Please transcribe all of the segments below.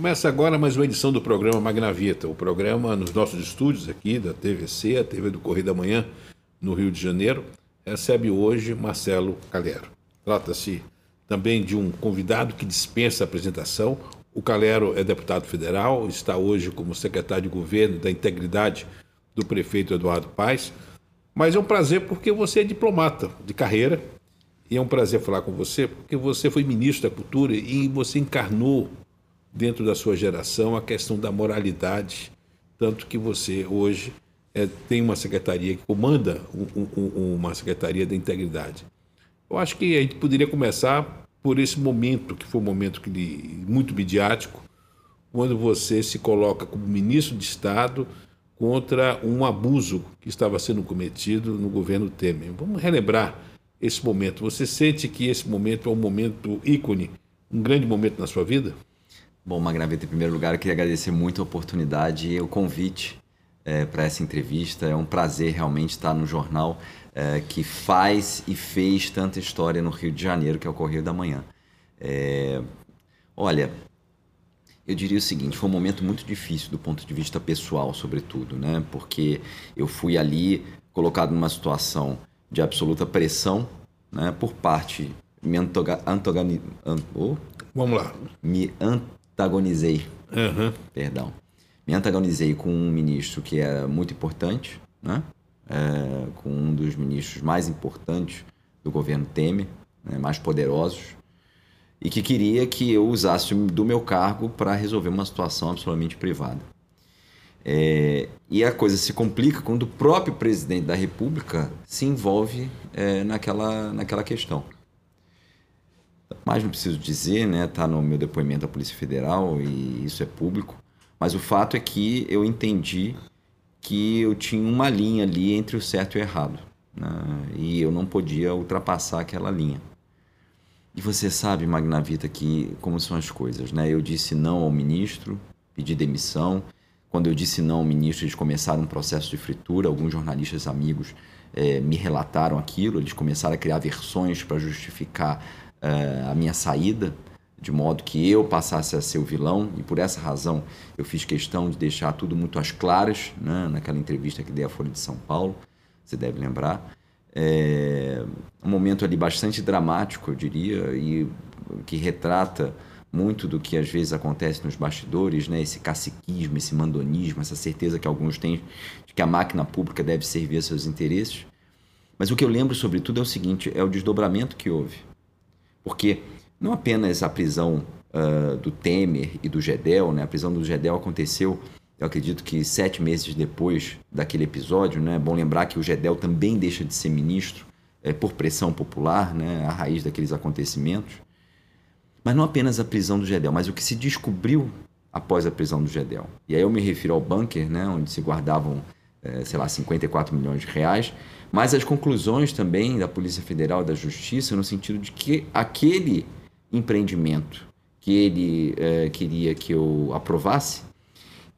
Começa agora mais uma edição do programa Magnavita, o programa nos nossos estúdios aqui da TVC, a TV do Correio da Manhã, no Rio de Janeiro, recebe hoje Marcelo Calero. Trata-se também de um convidado que dispensa a apresentação. O Calero é deputado federal, está hoje como secretário de governo da integridade do prefeito Eduardo Paes. Mas é um prazer porque você é diplomata de carreira e é um prazer falar com você porque você foi ministro da Cultura e você encarnou dentro da sua geração a questão da moralidade, tanto que você hoje é, tem uma secretaria que comanda um, um, uma secretaria da integridade. Eu acho que a gente poderia começar por esse momento, que foi um momento que, muito midiático, quando você se coloca como ministro de Estado contra um abuso que estava sendo cometido no governo Temer. Vamos relembrar esse momento. Você sente que esse momento é um momento ícone, um grande momento na sua vida? Bom, Magraveta, em primeiro lugar, eu queria agradecer muito a oportunidade e o convite é, para essa entrevista. É um prazer realmente estar no jornal é, que faz e fez tanta história no Rio de Janeiro, que é o Correio da Manhã. É, olha, eu diria o seguinte: foi um momento muito difícil do ponto de vista pessoal, sobretudo, né? Porque eu fui ali colocado numa situação de absoluta pressão, né? Por parte me antagoni... oh, Vamos lá. Me antagonizei. Uhum. Perdão. Me antagonizei com um ministro que é muito importante, né? É, com um dos ministros mais importantes do governo Temer, né? mais poderosos, e que queria que eu usasse do meu cargo para resolver uma situação absolutamente privada. É, e a coisa se complica quando o próprio presidente da República se envolve é, naquela, naquela questão. Mas não preciso dizer, né? Está no meu depoimento à Polícia Federal e isso é público. Mas o fato é que eu entendi que eu tinha uma linha ali entre o certo e o errado. Né? E eu não podia ultrapassar aquela linha. E você sabe, Magnavita, que como são as coisas, né? Eu disse não ao ministro, pedi demissão. Quando eu disse não ao ministro, eles começaram um processo de fritura. Alguns jornalistas amigos eh, me relataram aquilo. Eles começaram a criar versões para justificar eh, a minha saída, de modo que eu passasse a ser o vilão. E por essa razão eu fiz questão de deixar tudo muito às claras, né? naquela entrevista que dei à Folha de São Paulo. Você deve lembrar. É um momento ali bastante dramático, eu diria, e que retrata muito do que às vezes acontece nos bastidores, né? esse caciquismo, esse mandonismo, essa certeza que alguns têm de que a máquina pública deve servir a seus interesses. Mas o que eu lembro, sobretudo, é o seguinte: é o desdobramento que houve. Porque não apenas a prisão uh, do Temer e do Gedel, né? a prisão do Gedel aconteceu eu acredito que sete meses depois daquele episódio, né, é bom lembrar que o Gedel também deixa de ser ministro é, por pressão popular, né, a raiz daqueles acontecimentos. Mas não apenas a prisão do Gedel, mas o que se descobriu após a prisão do Gedel. E aí eu me refiro ao bunker, né, onde se guardavam, é, sei lá, 54 milhões de reais, mas as conclusões também da Polícia Federal da Justiça no sentido de que aquele empreendimento que ele é, queria que eu aprovasse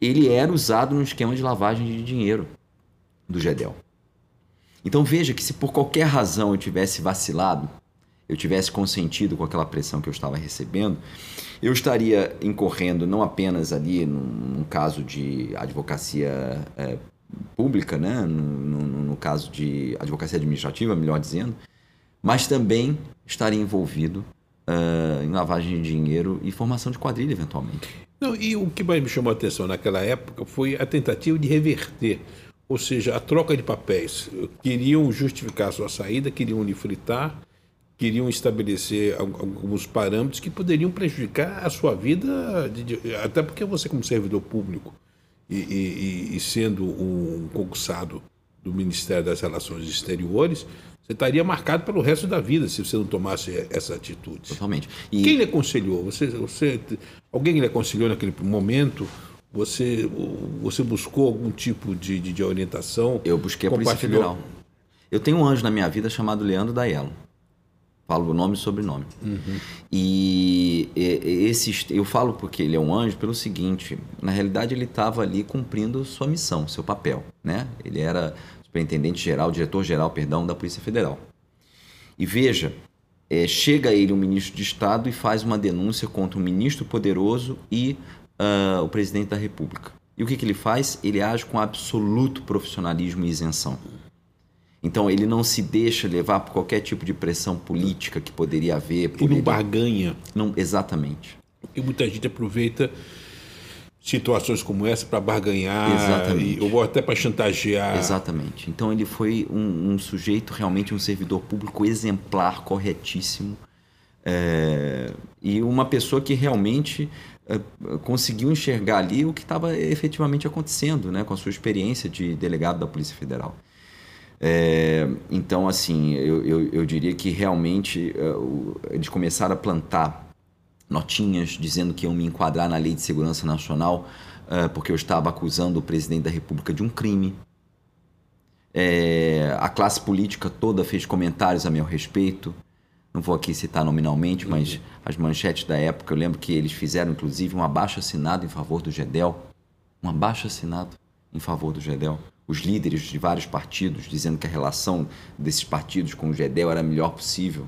ele era usado no esquema de lavagem de dinheiro do Gedel. Então veja que se por qualquer razão eu tivesse vacilado, eu tivesse consentido com aquela pressão que eu estava recebendo, eu estaria incorrendo não apenas ali num, num caso de advocacia é, pública, né? No, no, no, caso de advocacia administrativa, melhor dizendo, mas também estaria envolvido uh, em lavagem de dinheiro e formação de quadrilha, eventualmente. Não, e o que mais me chamou a atenção naquela época foi a tentativa de reverter, ou seja, a troca de papéis. Queriam justificar sua saída, queriam unifritar, queriam estabelecer alguns parâmetros que poderiam prejudicar a sua vida, até porque você, como servidor público e, e, e sendo um concursado do Ministério das Relações Exteriores, você estaria marcado pelo resto da vida se você não tomasse essa atitude. Totalmente. E... Quem lhe aconselhou? Você, você, alguém lhe aconselhou naquele momento? Você, você buscou algum tipo de, de, de orientação? Eu busquei a Polícia Federal. Eu tenho um anjo na minha vida chamado Leandro Daiello. Falo o nome e sobrenome. Uhum. E, e esse, eu falo porque ele é um anjo pelo seguinte: na realidade, ele estava ali cumprindo sua missão, seu papel. Né? Ele era superintendente-geral, diretor-geral, perdão, da Polícia Federal. E veja, é, chega ele, um ministro de Estado, e faz uma denúncia contra um ministro poderoso e uh, o presidente da República. E o que, que ele faz? Ele age com absoluto profissionalismo e isenção. Então ele não se deixa levar por qualquer tipo de pressão política que poderia haver. Por e não ele... barganha. Não, exatamente. E muita gente aproveita situações como essa para barganhar, Exatamente. E, ou até para chantagear. Exatamente. Então ele foi um, um, sujeito, realmente um servidor público exemplar, corretíssimo, é, e uma pessoa que realmente é, conseguiu enxergar ali o que estava efetivamente acontecendo, né, com a sua experiência de delegado da Polícia Federal. É, então, assim, eu, eu, eu, diria que realmente uh, eles começaram a plantar notinhas dizendo que iam me enquadrar na Lei de Segurança Nacional uh, porque eu estava acusando o presidente da República de um crime. É, a classe política toda fez comentários a meu respeito. Não vou aqui citar nominalmente, mas uhum. as manchetes da época, eu lembro que eles fizeram inclusive um abaixo assinado em favor do GEDEL. Um abaixo assinado em favor do GEDEL os líderes de vários partidos dizendo que a relação desses partidos com o GEDEL era a melhor possível.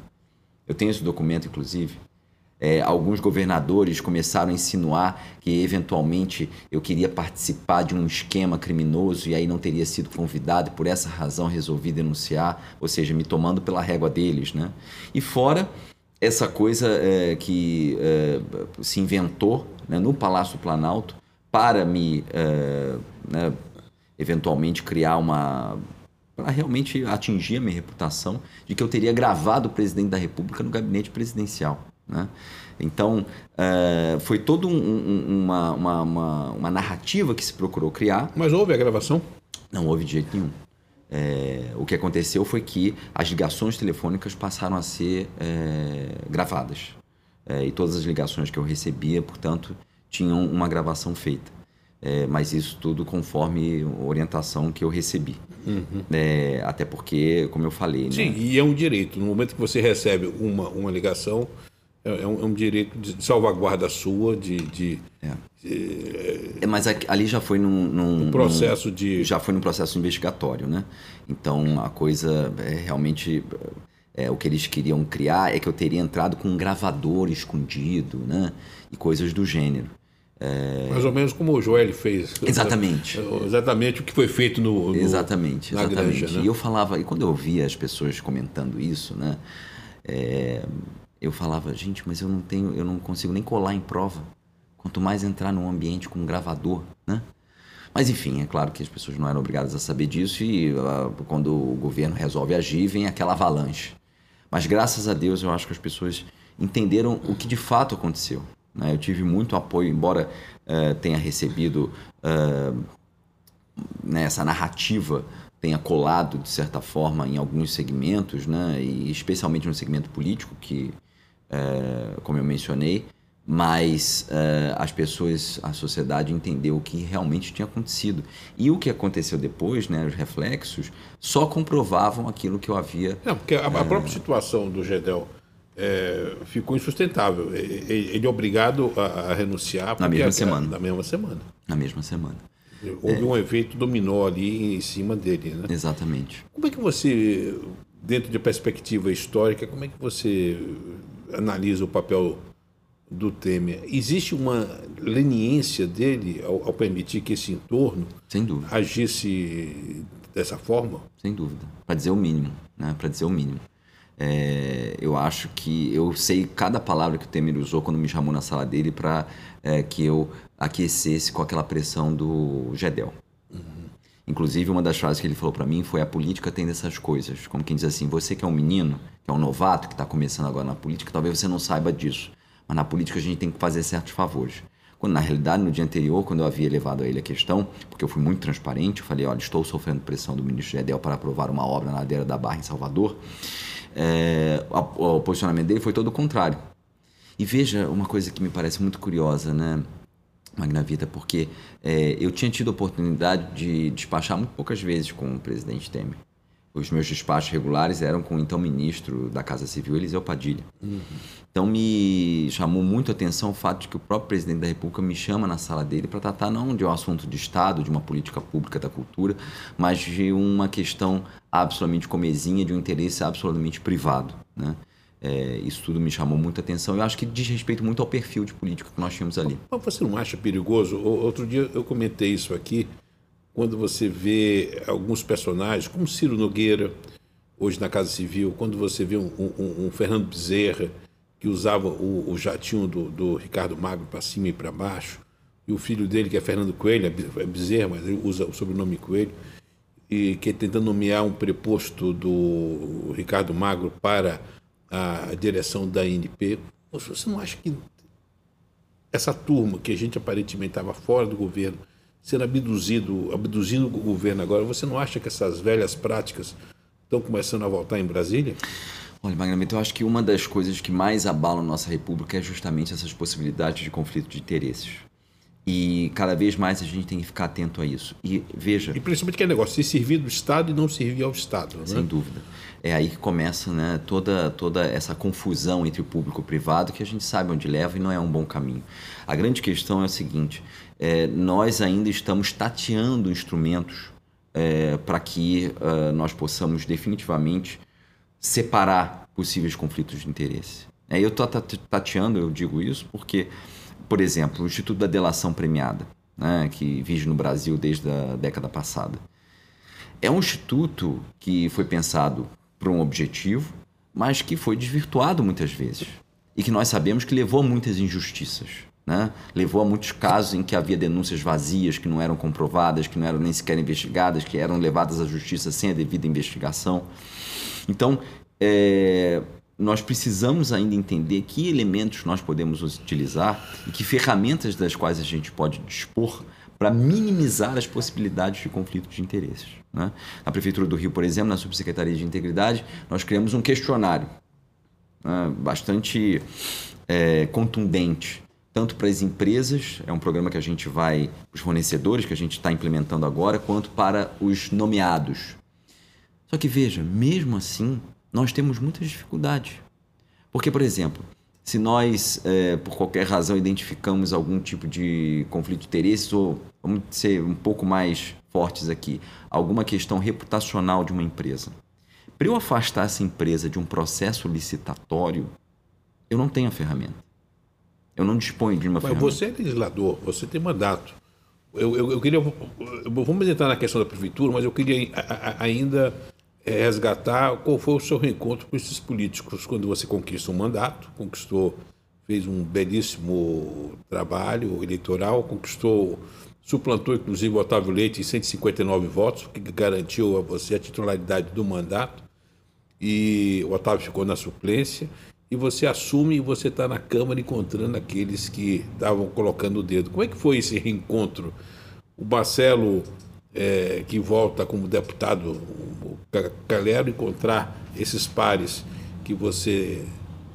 Eu tenho esse documento, inclusive. É, alguns governadores começaram a insinuar que eventualmente eu queria participar de um esquema criminoso e aí não teria sido convidado e por essa razão resolvi denunciar, ou seja, me tomando pela régua deles, né? E fora essa coisa é, que é, se inventou né, no Palácio Planalto para me é, né, eventualmente criar uma. para realmente atingir a minha reputação de que eu teria gravado o presidente da República no gabinete presidencial. Né? Então, uh, foi toda um, um, uma, uma, uma, uma, narrativa que se procurou criar. Mas houve a gravação? Não houve de jeito nenhum. É, o que aconteceu foi que as ligações telefônicas passaram a ser é, gravadas. É, e todas as ligações que eu recebia, portanto, tinham uma gravação feita. É, mas isso tudo conforme orientação que eu recebi. Uhum. É, até porque, como eu falei. Sim, né? e é um direito. No momento que você recebe uma, uma ligação, é, é um, é um direito de salvaguarda sua, de. de, é. de é, mas ali já foi num, num um processo num, de. Já foi num processo investigatório, né? Então a coisa é realmente. É, o que eles queriam criar é que eu teria entrado com um gravador escondido, né? E coisas do gênero. É... Mais ou menos como o Joel fez. Exatamente. Exatamente o que foi feito no. no exatamente, exatamente. Granja, né? E eu falava, e quando eu ouvia as pessoas comentando isso, né? É, eu falava, gente, mas eu não tenho, eu não consigo nem colar em prova. Quanto mais entrar num ambiente com um gravador, né? Mas enfim, é claro que as pessoas não eram obrigadas a saber disso e uh, quando o governo resolve agir, vem aquela avalanche. Mas graças a Deus eu acho que as pessoas entenderam o que de fato aconteceu. Né? Eu tive muito apoio, embora uh, tenha recebido uh, né, essa narrativa tenha colado de certa forma em alguns segmentos, né, e especialmente no segmento político que, uh, como eu mencionei, mas as pessoas, a sociedade entendeu o que realmente tinha acontecido. E o que aconteceu depois, né, os reflexos, só comprovavam aquilo que eu havia. Não, porque a, a própria situação do Gedel é, ficou insustentável. Ele é obrigado a, a renunciar na mesma semana. Na mesma semana. Na mesma semana. Houve é. um efeito dominó ali em cima dele, né? Exatamente. Como é que você, dentro de perspectiva histórica, como é que você analisa o papel do Temer? Existe uma leniência dele ao, ao permitir que esse entorno agisse dessa forma? Sem dúvida. Para dizer o mínimo, né? Para dizer o mínimo. É, eu acho que eu sei cada palavra que o Temer usou quando me chamou na sala dele para é, que eu aquecesse com aquela pressão do Gedel. Uhum. Inclusive, uma das frases que ele falou para mim foi: a política tem dessas coisas. Como quem diz assim, você que é um menino, que é um novato, que está começando agora na política, talvez você não saiba disso. Mas na política a gente tem que fazer certos favores. Quando, na realidade, no dia anterior, quando eu havia levado a ele a questão, porque eu fui muito transparente, eu falei: olha, estou sofrendo pressão do ministro Gedel para aprovar uma obra na ladeira da Barra em Salvador é, o, posicionamento dele foi todo o contrário. E veja uma coisa que me parece muito curiosa, né, Magnavita, porque é, eu tinha tido a oportunidade de despachar muito poucas vezes com o presidente Temer. Os meus despachos regulares eram com o então ministro da Casa Civil, Eliseu Padilha. Uhum. Então me chamou muito a atenção o fato de que o próprio presidente da República me chama na sala dele para tratar não de um assunto de Estado, de uma política pública da cultura, mas de uma questão absolutamente comezinha, de um interesse absolutamente privado. Né? É, isso tudo me chamou muita atenção. Eu acho que diz respeito muito ao perfil de político que nós tínhamos ali. Você não acha perigoso? Outro dia eu comentei isso aqui, quando você vê alguns personagens, como Ciro Nogueira, hoje na Casa Civil, quando você vê um, um, um Fernando Bezerra, que usava o, o jatinho do, do, Ricardo Magro para cima e para baixo, e o filho dele, que é Fernando Coelho, é Bezerra, mas ele usa o sobrenome Coelho, e que é tentando nomear um preposto do Ricardo Magro para a direção da INP. Você não acha que essa turma que a gente aparentemente estava fora do governo, sendo abduzido, abduzindo o governo agora, você não acha que essas velhas práticas estão começando a voltar em Brasília? Olha, Magramento, eu acho que uma das coisas que mais abalam nossa república é justamente essas possibilidades de conflito de interesses. E cada vez mais a gente tem que ficar atento a isso. E veja. E principalmente aquele negócio, se servir do Estado e não servir ao Estado. Né? Sem dúvida. É aí que começa né, toda, toda essa confusão entre o público e o privado que a gente sabe onde leva e não é um bom caminho. A grande questão é o seguinte: é, nós ainda estamos tateando instrumentos é, para que uh, nós possamos definitivamente separar possíveis conflitos de interesse. É, eu estou tateando, eu digo isso porque por exemplo, o Instituto da Delação Premiada, né, que vive no Brasil desde a década passada. É um instituto que foi pensado para um objetivo, mas que foi desvirtuado muitas vezes. E que nós sabemos que levou a muitas injustiças. Né? Levou a muitos casos em que havia denúncias vazias, que não eram comprovadas, que não eram nem sequer investigadas, que eram levadas à justiça sem a devida investigação. Então, é, nós precisamos ainda entender que elementos nós podemos utilizar e que ferramentas das quais a gente pode dispor para minimizar as possibilidades de conflito de interesses. Né? Na Prefeitura do Rio, por exemplo, na Subsecretaria de Integridade, nós criamos um questionário né, bastante é, contundente, tanto para as empresas, é um programa que a gente vai, os fornecedores que a gente está implementando agora, quanto para os nomeados. Só que veja, mesmo assim, nós temos muitas dificuldades. Porque, por exemplo, se nós, é, por qualquer razão, identificamos algum tipo de conflito de interesses, ou vamos ser um pouco mais fortes aqui, alguma questão reputacional de uma empresa. Para eu afastar essa empresa de um processo licitatório, eu não tenho a ferramenta. Eu não disponho de uma Mas ferramenta. Você é legislador, você tem mandato. Eu, eu, eu queria. Vamos entrar na questão da prefeitura, mas eu queria ainda é resgatar qual foi o seu reencontro com esses políticos quando você conquista um mandato, conquistou, fez um belíssimo trabalho eleitoral, conquistou, suplantou inclusive o Otávio Leite em 159 votos, que garantiu a você a titularidade do mandato, e o Otávio ficou na suplência, e você assume e você está na Câmara encontrando aqueles que estavam colocando o dedo. Como é que foi esse reencontro? O Marcelo é, que volta como deputado Calero encontrar esses pares que você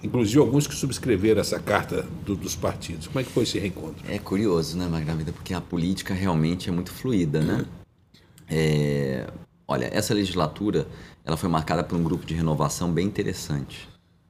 inclusive alguns que subscreveram essa carta do, dos partidos. Como é que foi esse reencontro? É curioso, né, Margarida? Porque a política realmente é muito fluida, né? É, olha, essa legislatura ela foi marcada por um grupo de renovação bem interessante.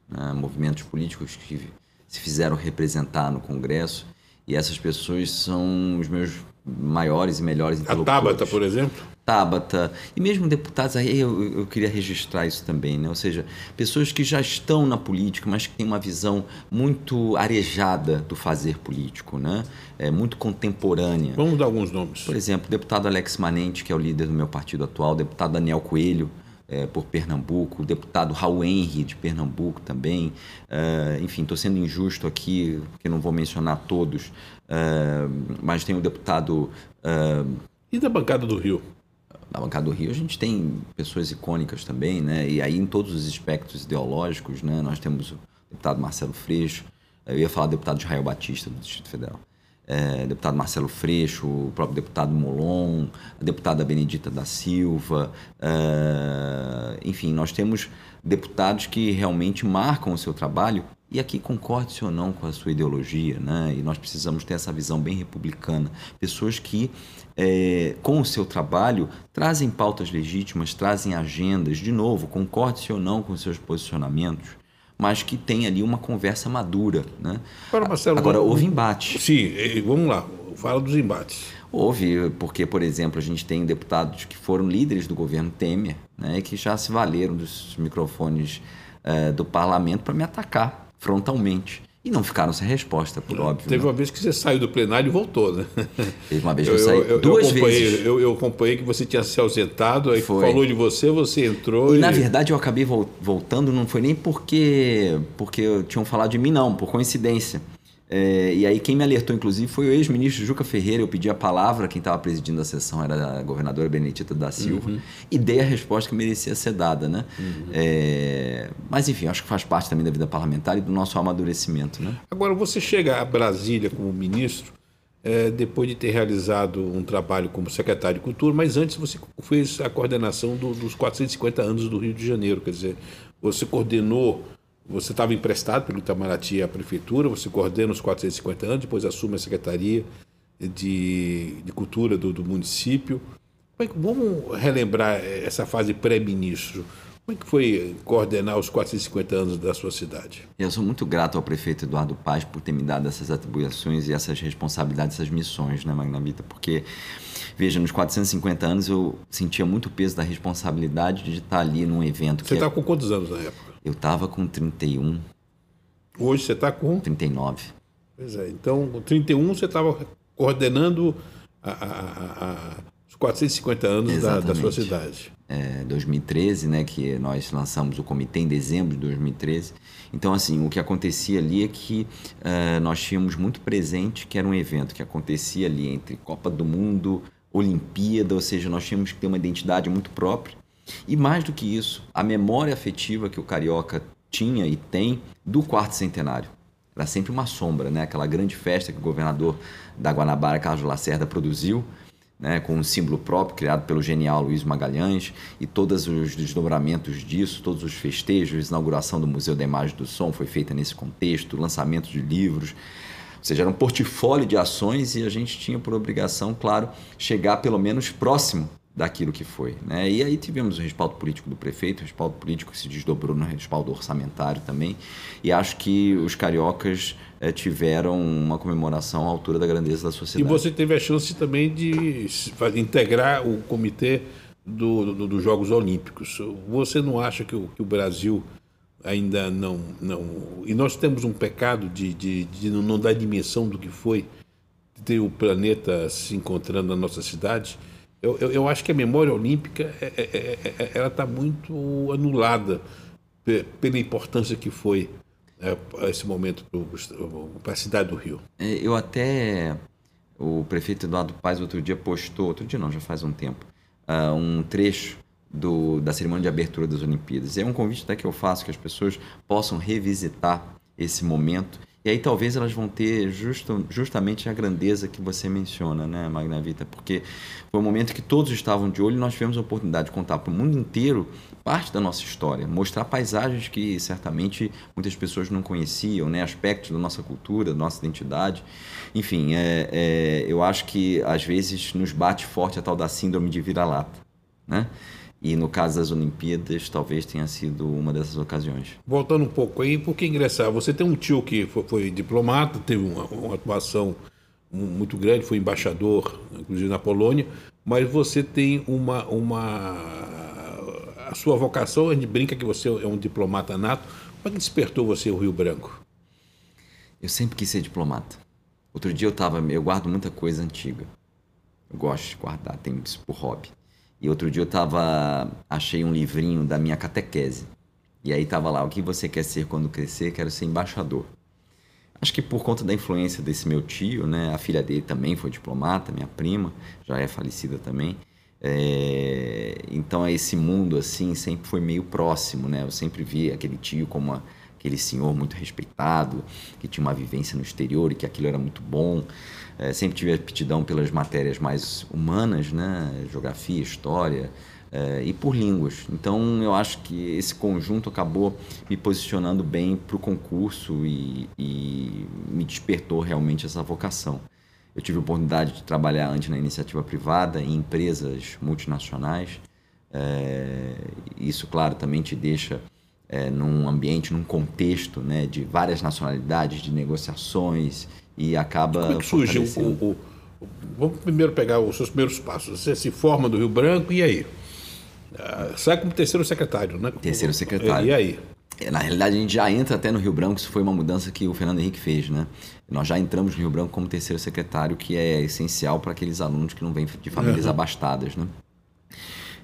Né? Movimentos políticos que se fizeram representar no Congresso e essas pessoas são os meus maiores e melhores interlocutores. A Tabata, por exemplo? Tabata, e mesmo deputados, aí eu, eu, queria registrar isso também, né? ou seja, pessoas que já estão na política, mas que têm uma visão muito arejada do fazer político, né? é, muito contemporânea. Vamos dar alguns nomes. Por exemplo, o deputado Alex Manente, que é o líder do meu partido atual, o deputado Daniel Coelho, é, por Pernambuco, o deputado Raul Henry, de Pernambuco também. É, enfim, estou sendo injusto aqui, porque não vou mencionar todos, é, mas tem o deputado. É, e da bancada do Rio? Na bancada do Rio a gente tem pessoas icônicas também, né? E aí em todos os aspectos ideológicos, né? Nós temos o deputado Marcelo Freixo, eu ia falar do deputado Israel Batista do Distrito Federal é, deputado Marcelo Freixo, o próprio deputado Molon, a deputada Benedita da Silva, é, enfim, nós temos deputados que realmente marcam o seu trabalho e aqui concorde-se ou não com a sua ideologia, né? E nós precisamos ter essa visão bem republicana. Pessoas que, é, com o seu trabalho, trazem pautas legítimas, trazem agendas, de novo, concorde-se ou não com seus posicionamentos, mas que tem ali uma conversa madura. Né? Agora, Marcelo, Agora houve embate. Sim, vamos lá, fala dos embates. Houve, porque, por exemplo, a gente tem deputados que foram líderes do governo Temer né, e que já se valeram dos microfones é, do parlamento para me atacar frontalmente. E não ficaram sem resposta, por óbvio. Teve né? uma vez que você saiu do plenário e voltou, né? Teve uma vez que eu, eu saí eu, duas eu vezes. Eu, eu acompanhei que você tinha se ausentado, aí foi. falou de você, você entrou. E, e, na verdade eu acabei voltando, não foi nem porque, porque tinham falado de mim, não, por coincidência. É, e aí quem me alertou, inclusive, foi o ex-ministro Juca Ferreira. Eu pedi a palavra, quem estava presidindo a sessão era a governadora Benedita da Silva, uhum. e dei a resposta que merecia ser dada, né? Uhum. É, mas enfim, acho que faz parte também da vida parlamentar e do nosso amadurecimento, né? Agora, você chega a Brasília como ministro, é, depois de ter realizado um trabalho como secretário de Cultura, mas antes você fez a coordenação do, dos 450 anos do Rio de Janeiro, quer dizer, você coordenou você estava emprestado pelo Itamaraty à prefeitura, você coordena os 450 anos, depois assume a Secretaria de, de Cultura do, do município. É vamos relembrar essa fase pré-ministro. Como é que foi coordenar os 450 anos da sua cidade? Eu sou muito grato ao prefeito Eduardo Paz por ter me dado essas atribuições e essas responsabilidades, essas missões, né, Magnavita? Porque, veja, nos 450 anos eu sentia muito peso da responsabilidade de estar ali num evento. Você estava é... com quantos anos na época? Eu estava com 31. Hoje você está com? 39. Pois é. Então, com 31 você estava coordenando a, a, a, 450 anos da, da, sua cidade. É, 2013, né, que nós lançamos o comitê em dezembro de 2013. Então, assim, o que acontecia ali é que uh, nós tínhamos muito presente que era um evento que acontecia ali entre Copa do Mundo, Olimpíada, ou seja, nós tínhamos que ter uma identidade muito própria. E mais do que isso, a memória afetiva que o carioca tinha e tem do quarto centenário. Era sempre uma sombra, né? Aquela grande festa que o governador da Guanabara, Carlos Lacerda, produziu, né? com um símbolo próprio criado pelo genial Luiz Magalhães e todos os desdobramentos disso, todos os festejos, a inauguração do Museu da Imagem do Som foi feita nesse contexto, lançamento de livros. Ou seja, era um portfólio de ações e a gente tinha por obrigação, claro, chegar pelo menos próximo daquilo que foi. Né? E aí tivemos o respaldo político do prefeito, o respaldo político que se desdobrou no respaldo orçamentário também, e acho que os cariocas é, tiveram uma comemoração à altura da grandeza da sociedade. E você teve a chance também de integrar o comitê do, do, dos Jogos Olímpicos. Você não acha que o, que o Brasil ainda não, não... E nós temos um pecado de, de, de não dar dimensão do que foi ter o planeta se encontrando na nossa cidade eu, eu, eu, acho que a memória olímpica é, é, é, é ela está muito anulada pela importância que foi esse momento para a cidade do Rio. É, eu até o prefeito Eduardo Paz outro dia postou, outro dia não, já faz um tempo, uh, um trecho do, da cerimônia de abertura das Olimpíadas. É um convite até que eu faço que as pessoas possam revisitar esse momento e aí talvez elas vão ter justo, justamente a grandeza que você menciona, né, Magna Vita? Porque foi um momento que todos estavam de olho e nós tivemos a oportunidade de contar para o mundo inteiro parte da nossa história, mostrar paisagens que certamente muitas pessoas não conheciam, né, aspectos da nossa cultura, da nossa identidade. Enfim, é, é, eu acho que às vezes nos bate forte a tal da síndrome de vira-lata, né? E no caso das Olimpíadas, talvez tenha sido uma dessas ocasiões. Voltando um pouco aí, por que ingressar? Você tem um tio que foi, foi diplomata, teve uma, uma, atuação muito grande, foi embaixador, inclusive na Polônia, mas você tem uma. uma a sua vocação, a gente brinca que você é um diplomata nato. Como é que despertou você o Rio Branco? Eu sempre quis ser diplomata. Outro dia eu tava, eu guardo muita coisa antiga. Eu gosto de guardar, tenho isso por hobby. E outro dia eu tava. Achei um livrinho da minha catequese. E aí tava lá: O que você quer ser quando crescer? Quero ser embaixador. Acho que por conta da influência desse meu tio, né? A filha dele também foi diplomata, minha prima, já é falecida também. É... Então esse mundo assim sempre foi meio próximo, né? Eu sempre vi aquele tio como uma, aquele senhor muito respeitado, que tinha uma vivência no exterior e que aquilo era muito bom. É, sempre tive aptidão pelas matérias mais humanas, né? Geografia, história é, e por línguas. Então eu acho que esse conjunto acabou me posicionando bem para o concurso e, e me despertou realmente essa vocação. Eu tive a oportunidade de trabalhar antes na iniciativa privada, em empresas multinacionais. É, isso, claro, também te deixa é, num ambiente, num contexto né, de várias nacionalidades, de negociações e acaba. Como é que surgiu o, o, o, Vamos primeiro pegar os seus primeiros passos. Você se forma do Rio Branco e aí? Ah, sai como terceiro secretário, né? Terceiro secretário. E aí? É, na realidade, a gente já entra até no Rio Branco, isso foi uma mudança que o Fernando Henrique fez, né? Nós já entramos no Rio Branco como terceiro secretário, que é essencial para aqueles alunos que não vêm de famílias uhum. abastadas, né?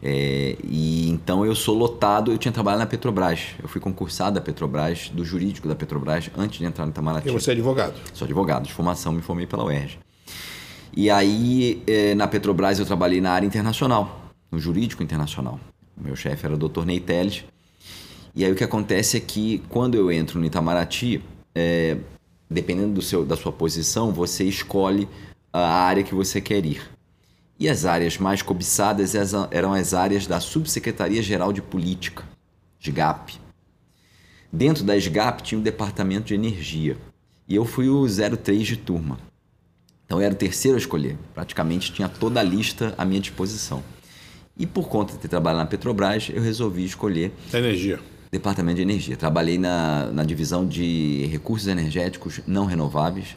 É, e então eu sou lotado, eu tinha trabalhado na Petrobras. Eu fui concursado da Petrobras, do jurídico da Petrobras, antes de entrar no Itamaraty. E você é advogado? Sou advogado, de formação, me formei pela UERJ. E aí, é, na Petrobras, eu trabalhei na área internacional, no jurídico internacional. Meu chefe era o Dr. Ney Teles. E aí o que acontece é que quando eu entro no Itamaraty, é, dependendo do seu, da sua posição, você escolhe a área que você quer ir. E as áreas mais cobiçadas eram as áreas da Subsecretaria Geral de Política, SGAP. Dentro da SGAP tinha um departamento de energia. E eu fui o 03 de turma. Então eu era o terceiro a escolher. Praticamente tinha toda a lista à minha disposição. E por conta de ter trabalhado na Petrobras, eu resolvi escolher. Energia. Departamento de Energia. Trabalhei na, na divisão de recursos energéticos não renováveis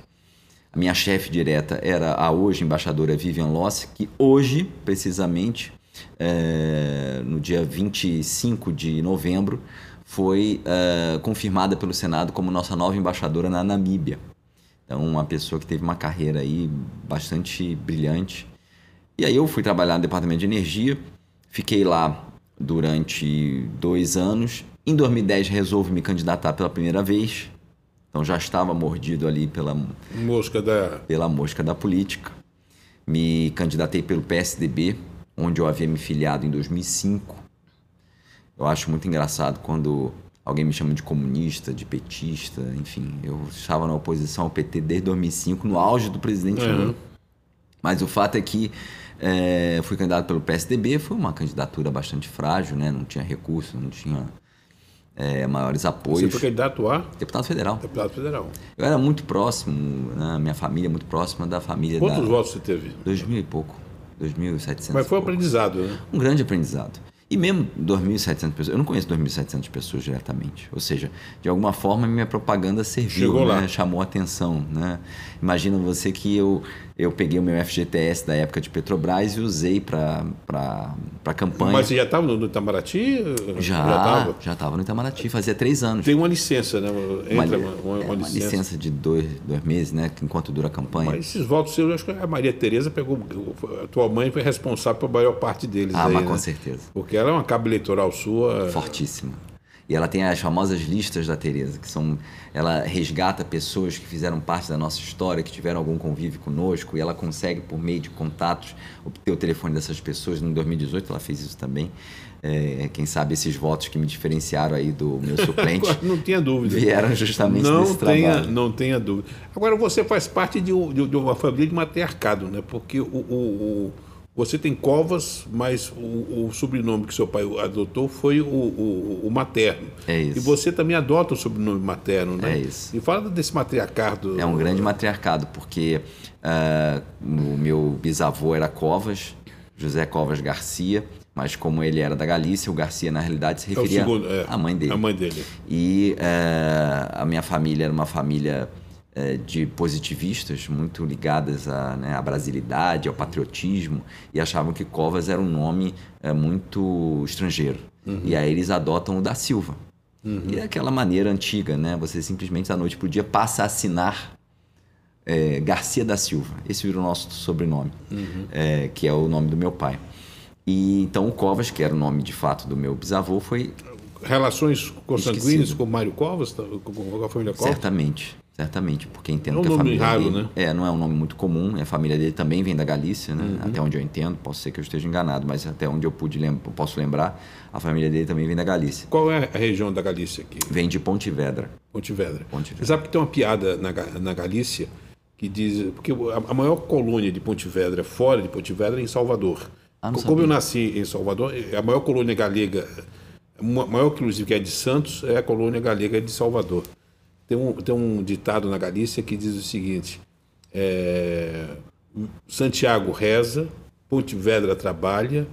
a minha chefe direta era a hoje embaixadora Vivian Loss, que hoje, precisamente, é, no dia 25 de novembro, foi é, confirmada pelo Senado como nossa nova embaixadora na Namíbia. Então, uma pessoa que teve uma carreira aí bastante brilhante. E aí eu fui trabalhar no Departamento de Energia, fiquei lá durante dois anos. Em 2010 resolvo me candidatar pela primeira vez. Então já estava mordido ali pela mosca da pela mosca da política. Me candidatei pelo PSDB, onde eu havia me filiado em 2005. Eu acho muito engraçado quando alguém me chama de comunista, de petista, enfim. Eu estava na oposição ao PT desde 2005, no auge do presidente uhum. Lula. Mas o fato é que é, fui candidato pelo PSDB, foi uma candidatura bastante frágil, né? não tinha recurso, não tinha é, maiores apoios. Você foi candidato a? Deputado federal. Deputado federal. Eu era muito próximo, né, minha família muito próxima da família Quantos da... votos você teve? Dois mil e pouco. 2.700. Mas foi um aprendizado, né? Um grande aprendizado. E mesmo 2.700 pessoas, eu não conheço 2.700 pessoas diretamente. Ou seja, de alguma forma minha propaganda serviu, Chegou né? chamou atenção. Né? Imagina você que eu, eu peguei o meu FGTS da época de Petrobras e usei para campanha. Mas você já estava no Itamaraty? Já, já estava no Itamaraty, fazia três anos. Tem uma licença, né? Entra uma, uma, uma, uma licença. licença. de dois, dois meses, né? Enquanto dura a campanha. Mas esses votos seus, acho que a Maria Tereza pegou. A tua mãe foi responsável pela maior parte deles. Ah, aí, mas né? com certeza. Porque ela é uma cabo eleitoral sua. Fortíssima. E ela tem as famosas listas da Tereza, que são ela resgata pessoas que fizeram parte da nossa história, que tiveram algum convívio conosco, e ela consegue por meio de contatos obter o telefone dessas pessoas. Em 2018 ela fez isso também. É, quem sabe esses votos que me diferenciaram aí do meu suplente. não tenha dúvida. Vieram justamente não desse tenha, trabalho. Não tenha dúvida. Agora você faz parte de, de, de uma família de matriarcado, né? Porque o, o, o você tem Covas, mas o, o, sobrenome que seu pai adotou foi o, o, o, materno. É isso. E você também adota o sobrenome materno, né? É isso. E fala desse matriarcado. É um grande matriarcado, porque uh, o meu bisavô era Covas, José Covas Garcia, mas como ele era da Galícia, o Garcia na realidade se referia é segundo, é, à mãe dele. A mãe dele. E uh, a minha família era uma família é, de positivistas muito ligadas à, né, à, brasilidade, ao patriotismo, e achavam que Covas era um nome é, muito estrangeiro. Uhum. E aí eles adotam o da Silva. Uhum. E é aquela maneira antiga, né? Você simplesmente da noite para o dia passa a assinar é, Garcia da Silva. Esse virou o nosso sobrenome, uhum. é, que é o nome do meu pai. E então o Covas, que era o nome de fato do meu bisavô, foi relações consanguíneas com Mário Covas, com a família Covas? Certamente. Certamente, porque entendo é um que a família raro, dele, né? é, não é um nome muito comum. A família dele também vem da Galícia, né? Uhum. Até onde eu entendo, posso ser que eu esteja enganado, mas até onde eu pude lem posso lembrar, a família dele também vem da Galícia. Qual é a região da Galícia aqui? Vem de Pontevedra. Pontevedra. Pontevedra. Você sabe que tem uma piada na, na Galícia que diz porque a, maior colônia de Pontevedra fora de Pontevedra é em Salvador. Ah, Como sabia. eu nasci em Salvador, a maior colônia galega, a maior inclusive que é de Santos, é a colônia galega de Salvador. Tem um, tem um ditado na Galícia que diz o seguinte: é, Santiago reza, Pontevedra trabalha,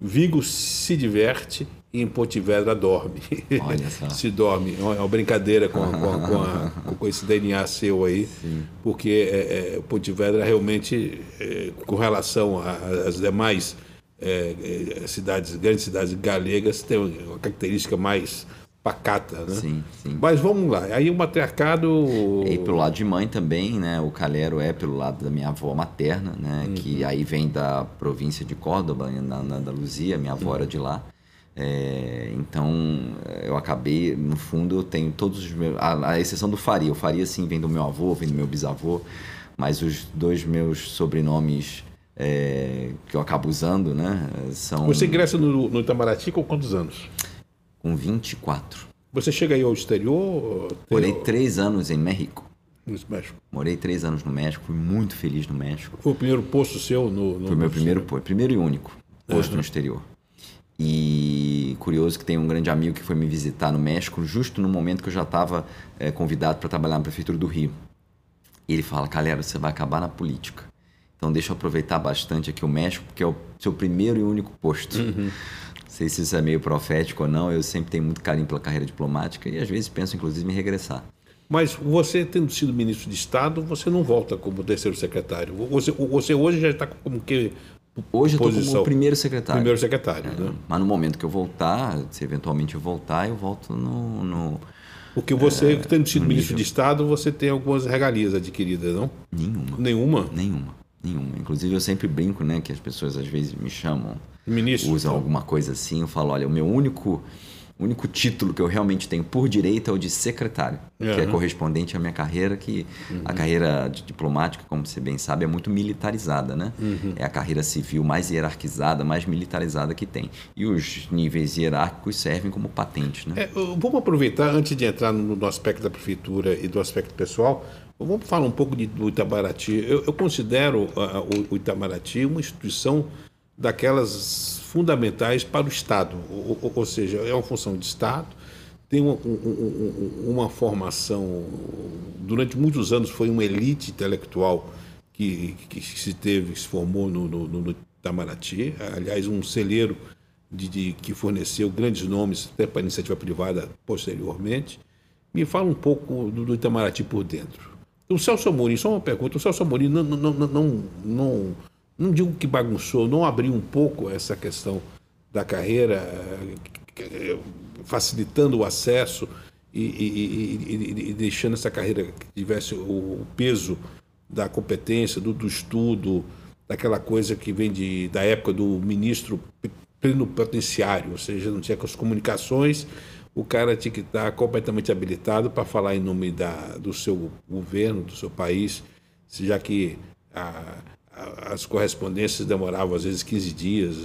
Vigo se diverte e em Pontevedra dorme. se dorme. É uma brincadeira com, com, com, a, com, esse DNA seu aí, Sim. porque é, é, Pontevedra realmente, é, com relação às demais é, é, cidades, grandes cidades galegas, tem uma característica mais pacata, né? Sim, sim. Mas vamos lá. Aí o matriarcado. E pelo lado de mãe também, né? O Calero é pelo lado da minha avó materna, né? Uhum. Que aí vem da província de Córdoba, na, na Andaluzia, minha avó uhum. era de lá. É, então eu acabei, no fundo, eu tenho todos os meus. A, a, exceção do Faria. O Faria, sim, vem do meu avô, vem do meu bisavô, mas os dois meus sobrenomes é, que eu acabo usando, né? São. Você ingressa no, no Itamaraty com quantos anos? Com 24. Você chega aí ao exterior? Morei três anos em México. No México. Morei três anos no México, fui muito feliz no México. Foi o primeiro posto seu no. no Foi o meu primeiro posto, primeiro e único posto uhum. no exterior. E curioso que tem um grande amigo que foi me visitar no México, justo no momento que eu já estava é, convidado para trabalhar na Prefeitura do Rio. E ele fala: Galera, você vai acabar na política. Então deixa eu aproveitar bastante aqui o México, porque é o seu primeiro e único posto. Uhum. Não sei se isso é meio profético ou não, eu sempre tenho muito carinho pela carreira diplomática e às vezes penso inclusive em regressar. Mas você tendo sido ministro de Estado, você não volta como terceiro secretário. Você, você hoje já está como que Hoje eu estou como primeiro secretário. Primeiro secretário, é, né? Mas no momento que eu voltar, se eventualmente eu voltar, eu volto no. no Porque você, é, tendo sido ministro nível. de Estado, você tem algumas regalias adquiridas, não? Nenhuma. Nenhuma? Nenhuma. Nenhuma. Inclusive eu sempre brinco, né, que as pessoas às vezes me chamam, ministro, usam alguma coisa assim, eu falo, olha, o meu único único título que eu realmente tenho por direito é o de secretário, uhum. que é correspondente à minha carreira, que uhum. a carreira de diplomática, como você bem sabe, é muito militarizada, né? Uhum. É a carreira civil mais hierarquizada, mais militarizada que tem. E os níveis hierárquicos servem como patente, né? É, vamos aproveitar, antes de entrar no, no, aspecto da prefeitura e do aspecto pessoal, vamos falar um pouco de, do Itamaraty. Eu, eu considero uh, o, o Itamaraty uma instituição daquelas fundamentais para o Estado, ou, ou, seja, é uma função de Estado, tem uma, um, uma, formação, durante muitos anos foi uma elite intelectual que, que se teve, que se formou no, no, no Itamaraty, aliás, um celeiro de, de, que forneceu grandes nomes até para a iniciativa privada posteriormente. Me fala um pouco do, do Itamaraty por dentro. O Celso Amorim, só uma pergunta, o Celso Amorim não, não, não, não, não digo que bagunçou, não abriu um pouco essa questão da carreira, facilitando o acesso e, e, e, e deixando essa carreira que tivesse o peso da competência, do, do, estudo, daquela coisa que vem de, da época do ministro plenipotenciário, ou seja, não tinha com as comunicações, o cara tinha que estar completamente habilitado para falar em nome da, do seu governo, do seu país, já que a, as correspondências demoravam às vezes 15 dias.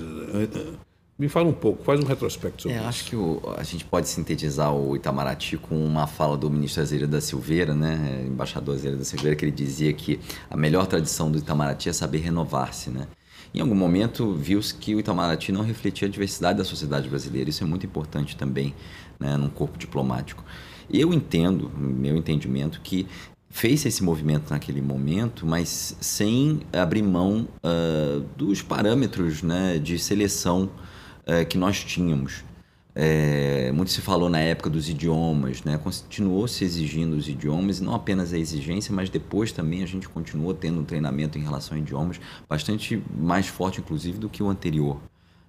Me fala um pouco, faz um retrospecto sobre é, isso. Acho que o, a gente pode sintetizar o Itamaraty com uma fala do ministro Azeira da Silveira, né, embaixador Azeira da Silveira, que ele dizia que a melhor tradição do Itamaraty é saber renovar-se, né? Em algum momento viu-se que o Itamaraty não refletia a diversidade da sociedade brasileira. Isso é muito importante também, né, num corpo diplomático. Eu entendo, meu entendimento, que fez esse movimento naquele momento, mas sem abrir mão uh, dos parâmetros né, de seleção uh, que nós tínhamos. É, muito se falou na época dos idiomas, né? continuou se exigindo os idiomas, e não apenas a exigência, mas depois também a gente continuou tendo um treinamento em relação a idiomas bastante mais forte, inclusive, do que o anterior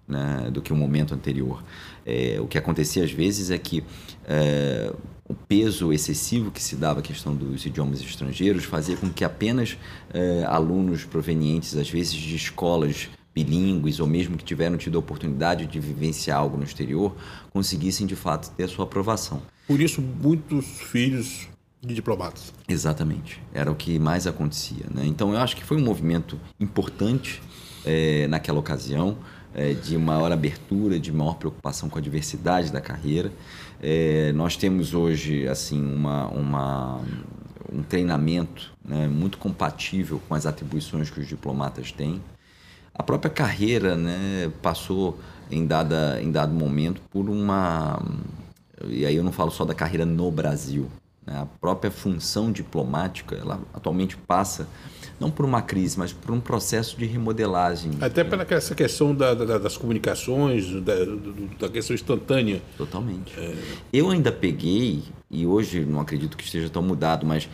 né, do que o momento anterior. É, o que acontecia às vezes é que é, o peso excessivo que se dava à questão dos idiomas estrangeiros fazia com que apenas é, alunos provenientes, às vezes, de escolas bilíngues ou mesmo que tiveram tido a oportunidade de vivenciar algo no exterior, conseguissem de fato ter a sua aprovação. Por isso, muitos filhos de diplomatas. Exatamente, era o que mais acontecia. Né? Então, eu acho que foi um movimento importante é, naquela ocasião é, de maior abertura, de maior preocupação com a diversidade da carreira. É, nós temos hoje assim uma, uma um treinamento né, muito compatível com as atribuições que os diplomatas têm. A própria carreira né, passou em, dada, em dado momento por uma. E aí eu não falo só da carreira no Brasil. Né, a própria função diplomática ela atualmente passa não por uma crise, mas por um processo de remodelagem. Até pela essa questão da, da, das comunicações, da, da, questão instantânea. Totalmente. É... Eu ainda peguei, e hoje não acredito que esteja tão mudado, mas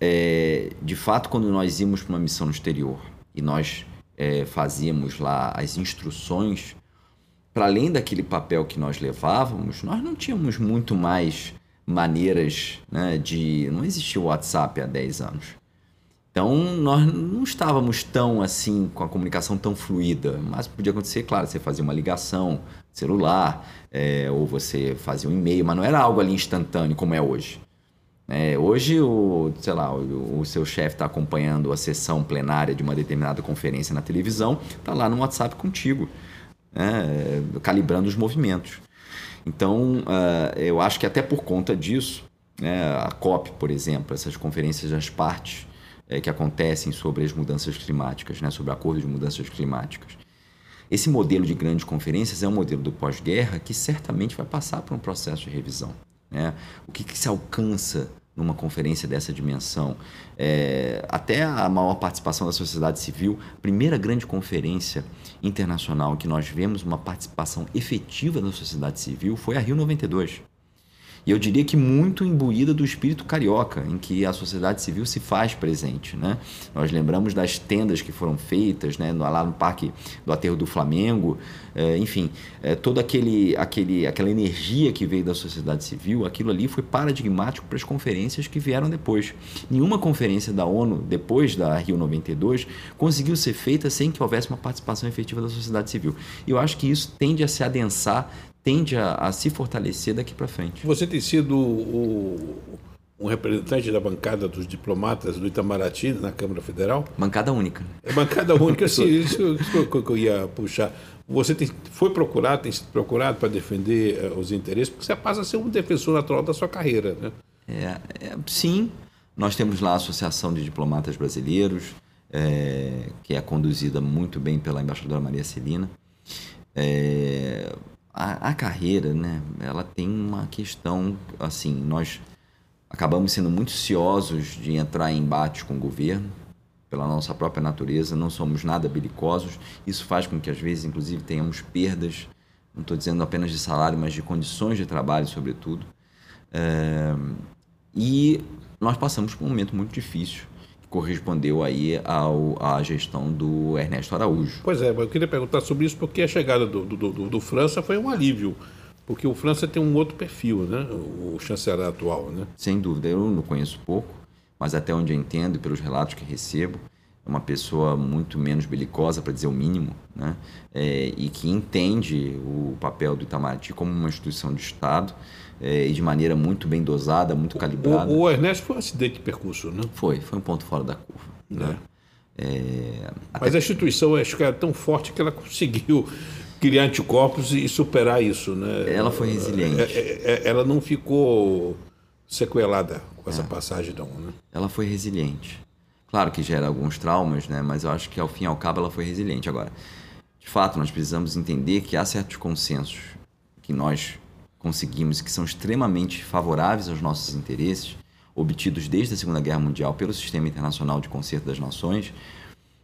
é, de fato, quando nós íamos para uma missão no exterior e nós é, fazíamos lá as instruções, para além daquele papel que nós levávamos, nós não tínhamos muito mais maneiras né, de. Não existia o WhatsApp há 10 anos. Então, nós não estávamos tão assim, com a comunicação tão fluida. Mas podia acontecer, claro, você fazia uma ligação celular, é, ou você fazia um e-mail, mas não era algo ali instantâneo como é hoje. É, hoje, o, sei lá, o, o seu chefe está acompanhando a sessão plenária de uma determinada conferência na televisão, está lá no WhatsApp contigo, né, calibrando os movimentos. Então, uh, eu acho que até por conta disso, né, a COP, por exemplo, essas conferências das partes é, que acontecem sobre as mudanças climáticas, né, sobre o acordo de mudanças climáticas, esse modelo de grandes conferências é um modelo do pós-guerra que certamente vai passar por um processo de revisão. Né? O que, que se alcança numa conferência dessa dimensão, é, até a maior participação da sociedade civil, primeira grande conferência internacional que nós vemos uma participação efetiva da sociedade civil foi a Rio 92. E eu diria que muito imbuída do espírito carioca, em que a sociedade civil se faz presente. Né? Nós lembramos das tendas que foram feitas né, lá no Parque do Aterro do Flamengo, é, enfim, é, toda aquele, aquele, aquela energia que veio da sociedade civil, aquilo ali foi paradigmático para as conferências que vieram depois. Nenhuma conferência da ONU, depois da Rio 92, conseguiu ser feita sem que houvesse uma participação efetiva da sociedade civil. E eu acho que isso tende a se adensar tende a, a se fortalecer daqui para frente. Você tem sido o, um representante da bancada dos diplomatas do Itamaraty na Câmara Federal? Bancada única. É bancada única, sim, isso, isso que eu ia puxar. Você tem, foi procurado, tem sido procurado para defender uh, os interesses, porque você passa a ser um defensor natural da sua carreira, né? É, é, sim, nós temos lá a Associação de Diplomatas Brasileiros, é, que é conduzida muito bem pela embaixadora Maria Celina. É, a, a carreira, né, ela tem uma questão, assim, nós acabamos sendo muito ciosos de entrar em embate com o governo, pela nossa própria natureza, não somos nada belicosos. Isso faz com que, às vezes, inclusive, tenhamos perdas, não estou dizendo apenas de salário, mas de condições de trabalho, sobretudo. É... E nós passamos por um momento muito difícil correspondeu aí ao, à gestão do Ernesto Araújo. Pois é, eu queria perguntar sobre isso porque a chegada do, do, do, do França foi um alívio, porque o França tem um outro perfil, né? o chanceler atual. Né? Sem dúvida, eu não conheço pouco, mas até onde eu entendo, pelos relatos que recebo, uma pessoa muito menos belicosa, para dizer o mínimo, né? É, e que entende o papel do Itamaraty como uma instituição de Estado é, e de maneira muito bem dosada, muito calibrada. O, o Ernesto foi um acidente de percurso, né? Foi, foi um ponto fora da curva. Né? É. É, Mas a instituição acho que era tão forte que ela conseguiu criar anticorpos e superar isso, né? Ela foi resiliente. É, é, é, ela não ficou sequelada com essa passagem não, né? Ela foi resiliente. Claro que gera alguns traumas, né? Mas eu acho que ao fim e ao cabo ela foi resiliente. Agora, de fato, nós precisamos entender que há certos consensos que nós conseguimos que são extremamente favoráveis aos nossos interesses, obtidos desde a Segunda Guerra Mundial pelo Sistema Internacional de Concerto das Nações,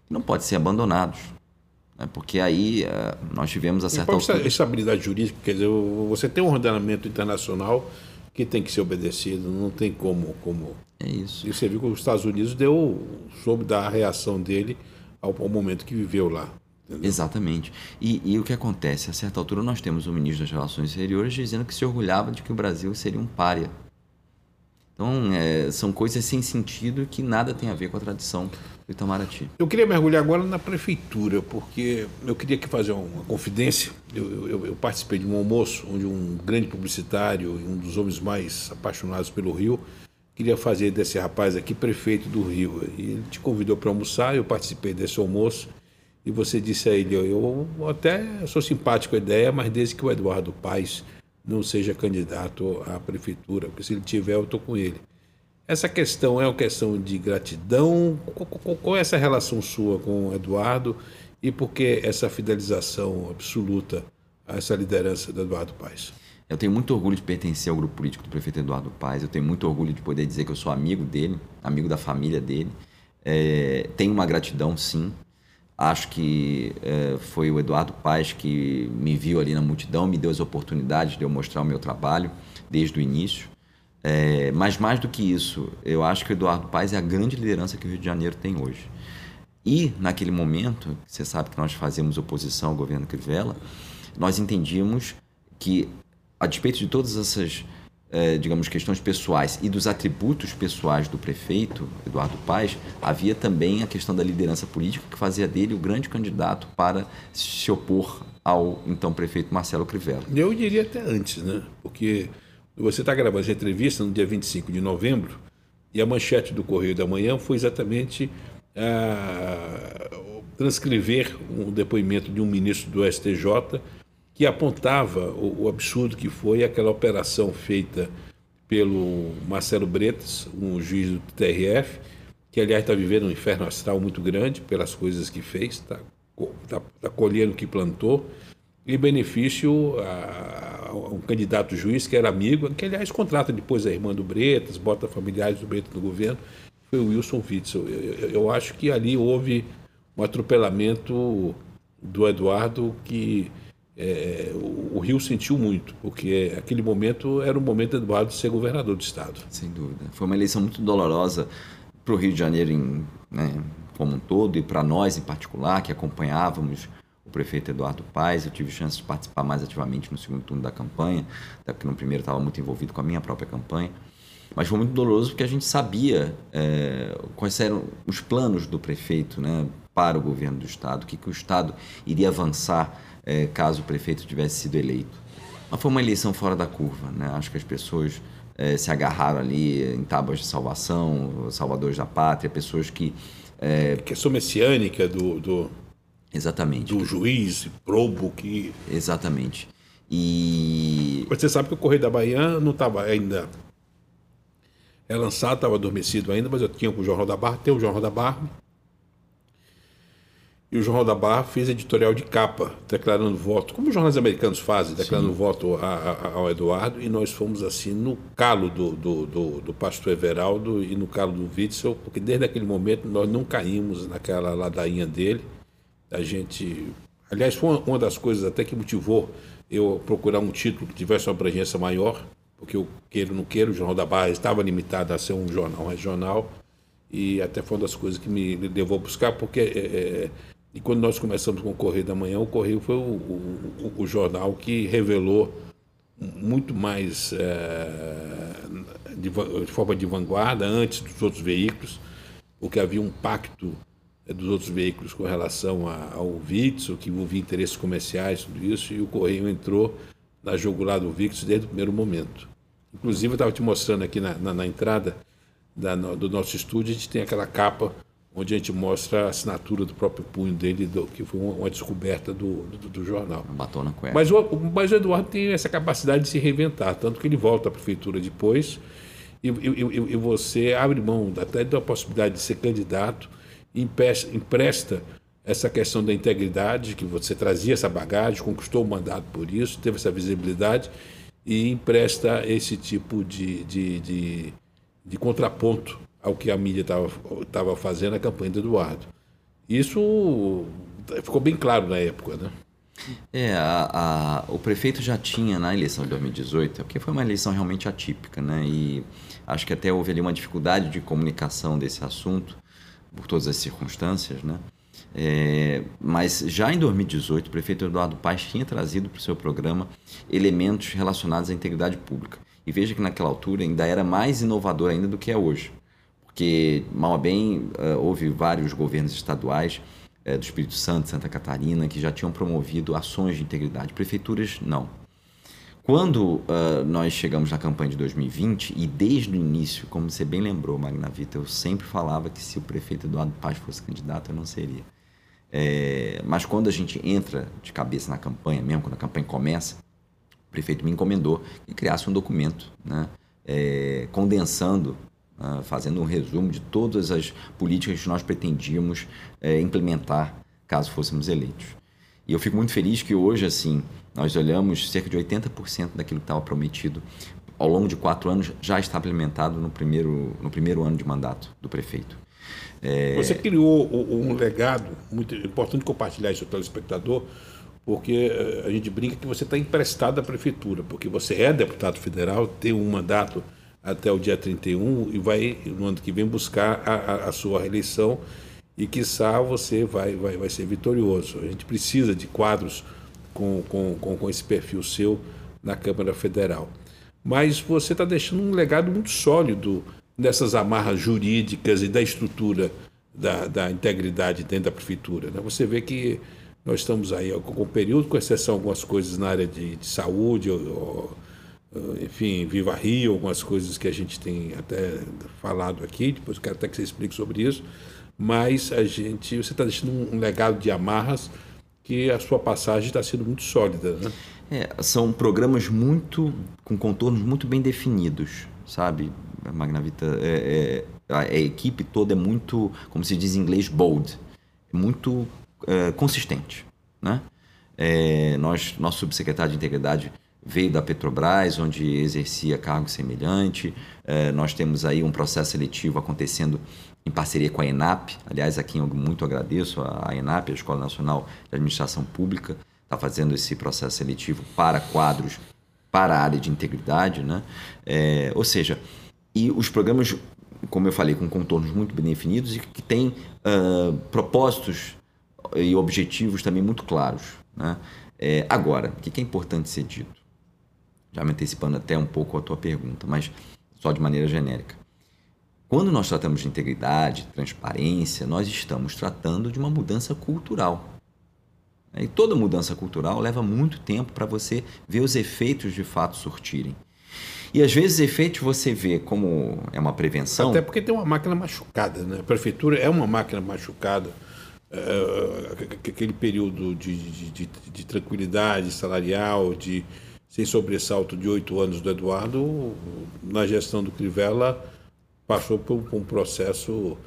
não podem ser abandonados. Né? Porque aí uh, nós tivemos a certa altura... estabilidade jurídica, quer dizer, você tem um ordenamento internacional que tem que ser obedecido, não tem como... como... É isso. E você viu que os Estados Unidos deu, soube dar a reação dele ao, ao momento que viveu lá. Entendeu? Exatamente. E, e, o que acontece? A certa altura, nós temos o ministro das Relações Exteriores dizendo que se orgulhava de que o Brasil seria um párea. Então, é, são coisas sem sentido que nada tem a ver com a tradição do Itamaraty. Eu queria mergulhar agora na prefeitura, porque eu queria aqui fazer uma confidência. Eu, eu, eu participei de um almoço onde um grande publicitário e um dos homens mais apaixonados pelo Rio queria fazer desse rapaz aqui prefeito do Rio. E ele te convidou para almoçar, eu participei desse almoço e você disse a ele, eu até sou simpático à ideia, mas desde que o Eduardo Paes não seja candidato à prefeitura, porque se ele tiver, eu estou com ele. Essa questão é uma questão de gratidão? Qual é essa relação sua com o Eduardo e por que essa fidelização absoluta a essa liderança do Eduardo Paes? Eu tenho muito orgulho de pertencer ao grupo político do prefeito Eduardo Paes. Eu tenho muito orgulho de poder dizer que eu sou amigo dele, amigo da família dele. É, tenho uma gratidão, sim, Acho que é, foi o Eduardo Paes que me viu ali na multidão, me deu as oportunidades de eu mostrar o meu trabalho desde o início. É, mas mais do que isso, eu acho que o Eduardo Paes é a grande liderança que o Rio de Janeiro tem hoje. E, naquele momento, você sabe que nós fazemos oposição ao governo Crivella, nós entendíamos que, a despeito de todas essas, eh, digamos, questões pessoais e dos atributos pessoais do prefeito, Eduardo Paes, havia também a questão da liderança política que fazia dele o grande candidato para se opor ao então prefeito Marcelo Crivella. Eu diria até antes, né? Porque você está gravando essa entrevista no dia 25 de novembro e a manchete do Correio da Manhã foi exatamente ah, transcrever um depoimento de um ministro do STJ que apontava o, o absurdo que foi aquela operação feita pelo Marcelo Bretas, um juiz do TRF, que aliás está vivendo um inferno astral muito grande pelas coisas que fez, está tá, tá colhendo o que plantou, em benefício a, a, um candidato juiz que era amigo, que aliás contrata depois a irmã do Bretas, bota familiares do Bretas no governo, foi o Wilson Witzel. Eu, eu, eu acho que ali houve um atropelamento do Eduardo que é, o, o, Rio sentiu muito, porque aquele momento era o momento do Eduardo ser governador do estado. Sem dúvida. Foi uma eleição muito dolorosa para o Rio de Janeiro em, né, como um todo e para nós em particular, que acompanhávamos o prefeito Eduardo Paes. Eu tive chance de participar mais ativamente no segundo turno da campanha, até porque no primeiro estava muito envolvido com a minha própria campanha. Mas foi muito doloroso porque a gente sabia é, quais eram os planos do prefeito né, para o governo do Estado, o que, que o Estado iria avançar é, caso o prefeito tivesse sido eleito. Mas foi uma eleição fora da curva. Né? Acho que as pessoas é, se agarraram ali em tábuas de salvação, salvadores da pátria, pessoas que. É, questão messiânica do, do, Exatamente. Do juiz probo que. Exatamente. E. Você sabe que o Correio da Bahia não estava ainda é lançado, estava adormecido ainda, mas eu tinha o Jornal da Barra, tem o Jornal da Barra. E o Jornal da Barra fez editorial de capa, declarando voto, como os jornais americanos fazem, declarando Sim. voto a, a, ao Eduardo, e nós fomos assim no calo do, do, do, do pastor Everaldo e no calo do Witzel, porque desde aquele momento nós não caímos naquela ladainha dele. A gente. Aliás, foi uma das coisas até que motivou eu procurar um título que tivesse uma abrangência maior, porque eu queiro não queiro, o Jornal da Barra estava limitado a ser um jornal regional e até foi uma das coisas que me levou a buscar, porque é, é, e quando nós começamos com o Correio da Manhã, o Correio foi o, o, o jornal que revelou muito mais é, de, de, forma de vanguarda antes dos outros veículos, porque havia um pacto é, dos outros veículos com relação a, ao Witzel, que envolvia interesses comerciais, tudo isso, e o Correio entrou na jugular do VIX desde o primeiro momento. Inclusive, eu estava te mostrando aqui na, na, na entrada da, no, do nosso estúdio, a gente tem aquela capa onde a gente mostra a assinatura do próprio punho dele, do, que foi uma, descoberta do, do, do jornal. Batona cueca. Mas o, mas o Eduardo tem essa capacidade de se reinventar, tanto que ele volta à prefeitura depois e, e, e você abre mão até da possibilidade de ser candidato, empresta, empresta essa questão da integridade, que você trazia essa bagagem, conquistou o mandato por isso, teve essa visibilidade e empresta esse tipo de, de, de, de contraponto ao que a mídia estava fazendo na campanha do Eduardo. Isso ficou bem claro na época, né? É, a, a, o prefeito já tinha na eleição de 2018, porque foi uma eleição realmente atípica, né? E acho que até houve ali uma dificuldade de comunicação desse assunto, por todas as circunstâncias, né? É, mas já em 2018, o prefeito Eduardo Paes tinha trazido para o seu programa elementos relacionados à integridade pública. E veja que naquela altura ainda era mais inovador ainda do que é hoje. Porque, mal a bem, uh, houve vários governos estaduais uh, do Espírito Santo, Santa Catarina, que já tinham promovido ações de integridade. Prefeituras, não. Quando uh, nós chegamos na campanha de 2020, e desde o início, como você bem lembrou, Magna Vita, eu sempre falava que se o prefeito Eduardo Paz fosse candidato, eu não seria. É, mas quando a gente entra de cabeça na campanha, mesmo quando a campanha começa, o prefeito me encomendou que criasse um documento, né, é, condensando, uh, fazendo um resumo de todas as políticas que nós pretendíamos é, implementar caso fôssemos eleitos. E eu fico muito feliz que hoje, assim, nós olhamos cerca de 80% daquilo que estava prometido ao longo de quatro anos já está implementado no primeiro, no primeiro ano de mandato do prefeito. É... Você criou um legado muito importante compartilhar isso com o telespectador, porque eh, a gente brinca que você está emprestado à prefeitura, porque você é deputado federal, tem um mandato até o dia 31 e vai, no ano que vem, buscar a, a, a sua reeleição e, quiçá, você vai, vai, vai ser vitorioso. A gente precisa de quadros com, com, com, com esse perfil seu na Câmara Federal. Mas você está deixando um legado muito sólido nessas amarras jurídicas e da estrutura da, da integridade dentro da prefeitura. Né? Você vê que nós estamos aí com o período, com exceção de algumas coisas na área de, de saúde, ou, ou, enfim, Viva Rio, algumas coisas que a gente tem até falado aqui, depois eu quero até que você explique sobre isso, mas a gente, você está deixando um, legado de amarras que a sua passagem está sendo muito sólida, né? É, são programas muito com contornos muito bem definidos, sabe, Magnavita? É, é, a, a, equipe toda é muito, como se diz em inglês, bold, muito é, consistente, né? É, nós, nosso subsecretário de integridade veio da Petrobras, onde exercia cargo semelhante. É, nós temos aí um processo seletivo acontecendo em parceria com a ENAP. Aliás, aqui eu muito agradeço a ENAP, a Escola Nacional de Administração Pública, está fazendo esse processo seletivo para quadros para a área de integridade, né? É, ou seja, e os programas, como eu falei, com contornos muito bem definidos e que têm uh, propósitos e objetivos também muito claros, né? É, agora, o que é importante ser dito? Já me antecipando até um pouco a tua pergunta, mas só de maneira genérica. Quando nós tratamos de integridade, transparência, nós estamos tratando de uma mudança cultural. E toda mudança cultural leva muito tempo para você ver os efeitos de fato surtirem. E às vezes efeitos você vê como é uma prevenção. Até porque tem uma máquina machucada, né? A prefeitura é uma máquina machucada. É, aquele período de, de, de, de, tranquilidade salarial, de sem sobressalto de oito anos do Eduardo, na gestão do Crivella, passou por, um processo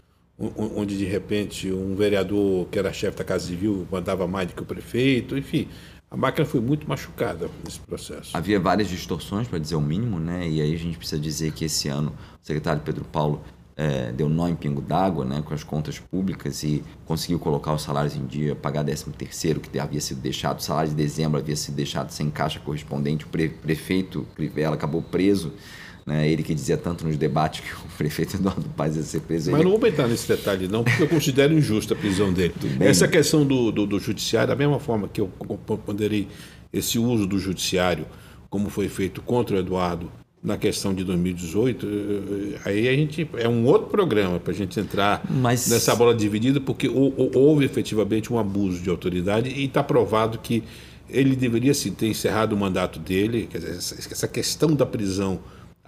onde de repente um vereador que era chefe da Casa Civil mandava mais do que o prefeito, enfim, a máquina foi muito machucada nesse processo. Havia várias distorções, para dizer o mínimo, né? E aí a gente precisa dizer que esse ano o secretário Pedro Paulo é, deu nó em pingo d'água né, com as contas públicas e conseguiu colocar os salários em dia, pagar 13 terceiro que havia sido deixado, o salário de dezembro havia sido deixado sem caixa correspondente, o pre prefeito Crivella acabou preso né? Ele que dizia tanto nos debates que o prefeito Eduardo Paz ia ser preso. Mas ele... não vou entrar nesse detalhe, não, porque eu considero injusta a prisão dele. Essa questão do, do, do, judiciário, da mesma forma que eu ponderei esse uso do judiciário, como foi feito contra o Eduardo na questão de 2018, eh, aí a gente é um outro programa para a gente entrar Mas... nessa bola dividida, porque houve efetivamente um abuso de autoridade e está provado que ele deveria sim ter encerrado o mandato dele. Dizer, essa questão da prisão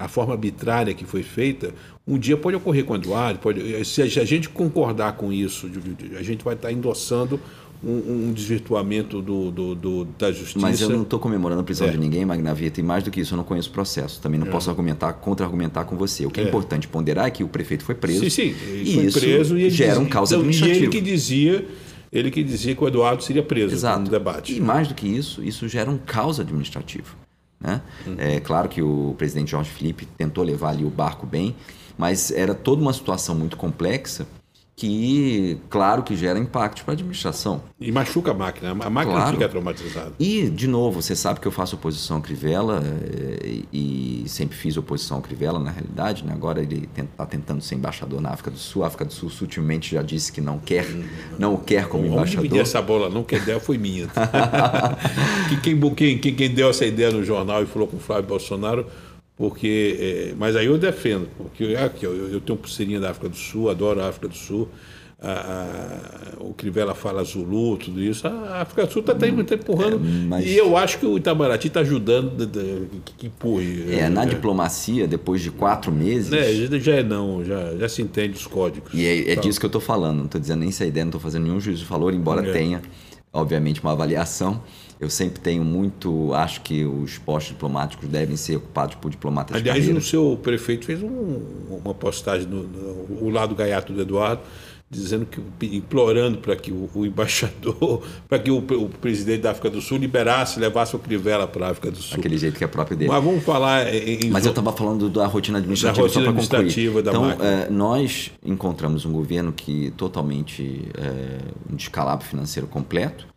a forma arbitrária que foi feita, um dia pode ocorrer com o Eduardo, pode, se a gente concordar com isso, a gente vai estar endossando um, um desvirtuamento do, do, do, da justiça. Mas eu não estou comemorando a prisão é. de ninguém, Magnavita, e mais do que isso, eu não conheço o processo. Também não é. posso argumentar, contra-argumentar com você. O que é, é, importante ponderar é que o prefeito foi preso. Sim, sim. Ele e foi isso preso e ele gera um causa então, administrativo. E ele que dizia ele que dizia que o Eduardo seria preso Exato. no debate. E mais do que isso, isso gera um causa administrativo. Né? Uhum. É claro que o presidente Jorge Felipe tentou levar ali o barco bem, mas era toda uma situação muito complexa que, claro, que gera impacto para a administração. E machuca a máquina, a máquina claro. fica traumatizada. E, de novo, você sabe que eu faço oposição ao Crivella eh, e, sempre fiz oposição ao Crivella, na realidade. Né? Agora ele está tentando ser embaixador na África do Sul. A África do Sul sutilmente já disse que não quer, não o quer como Vamos embaixador. dividir essa bola, não, que a ideia foi minha. quem, quem, quem, quem deu essa ideia no jornal e falou com o Flávio Bolsonaro porque é, mas aí eu defendo, porque aqui, eu, eu tenho pulseirinha da África do Sul, adoro a África do Sul, a, a, o Crivella fala Zulu, tudo isso, a África do Sul está tá empurrando, é, mas... e eu acho que o Itamaraty está ajudando que, que empurre. É, na é. diplomacia, depois de quatro meses... É, já é não, já, já se entende os códigos. E é, é disso que eu estou falando, não estou dizendo nem essa ideia, não estou fazendo nenhum juízo de valor, embora é. tenha, obviamente, uma avaliação, eu sempre tenho muito. Acho que os postos diplomáticos devem ser ocupados por diplomatas. Aliás, o seu prefeito fez um, uma postagem no, no, lado gaiato do Eduardo, dizendo que implorando para que o, o embaixador, para que o, o, presidente da África do Sul liberasse, levasse o Crivella para a África do Sul. Aquele jeito que é próprio dele. Mas vamos falar em, Mas eu estava falando da rotina administrativa. Da rotina administrativa da Então, é, nós encontramos um governo que totalmente é, um descalabro financeiro completo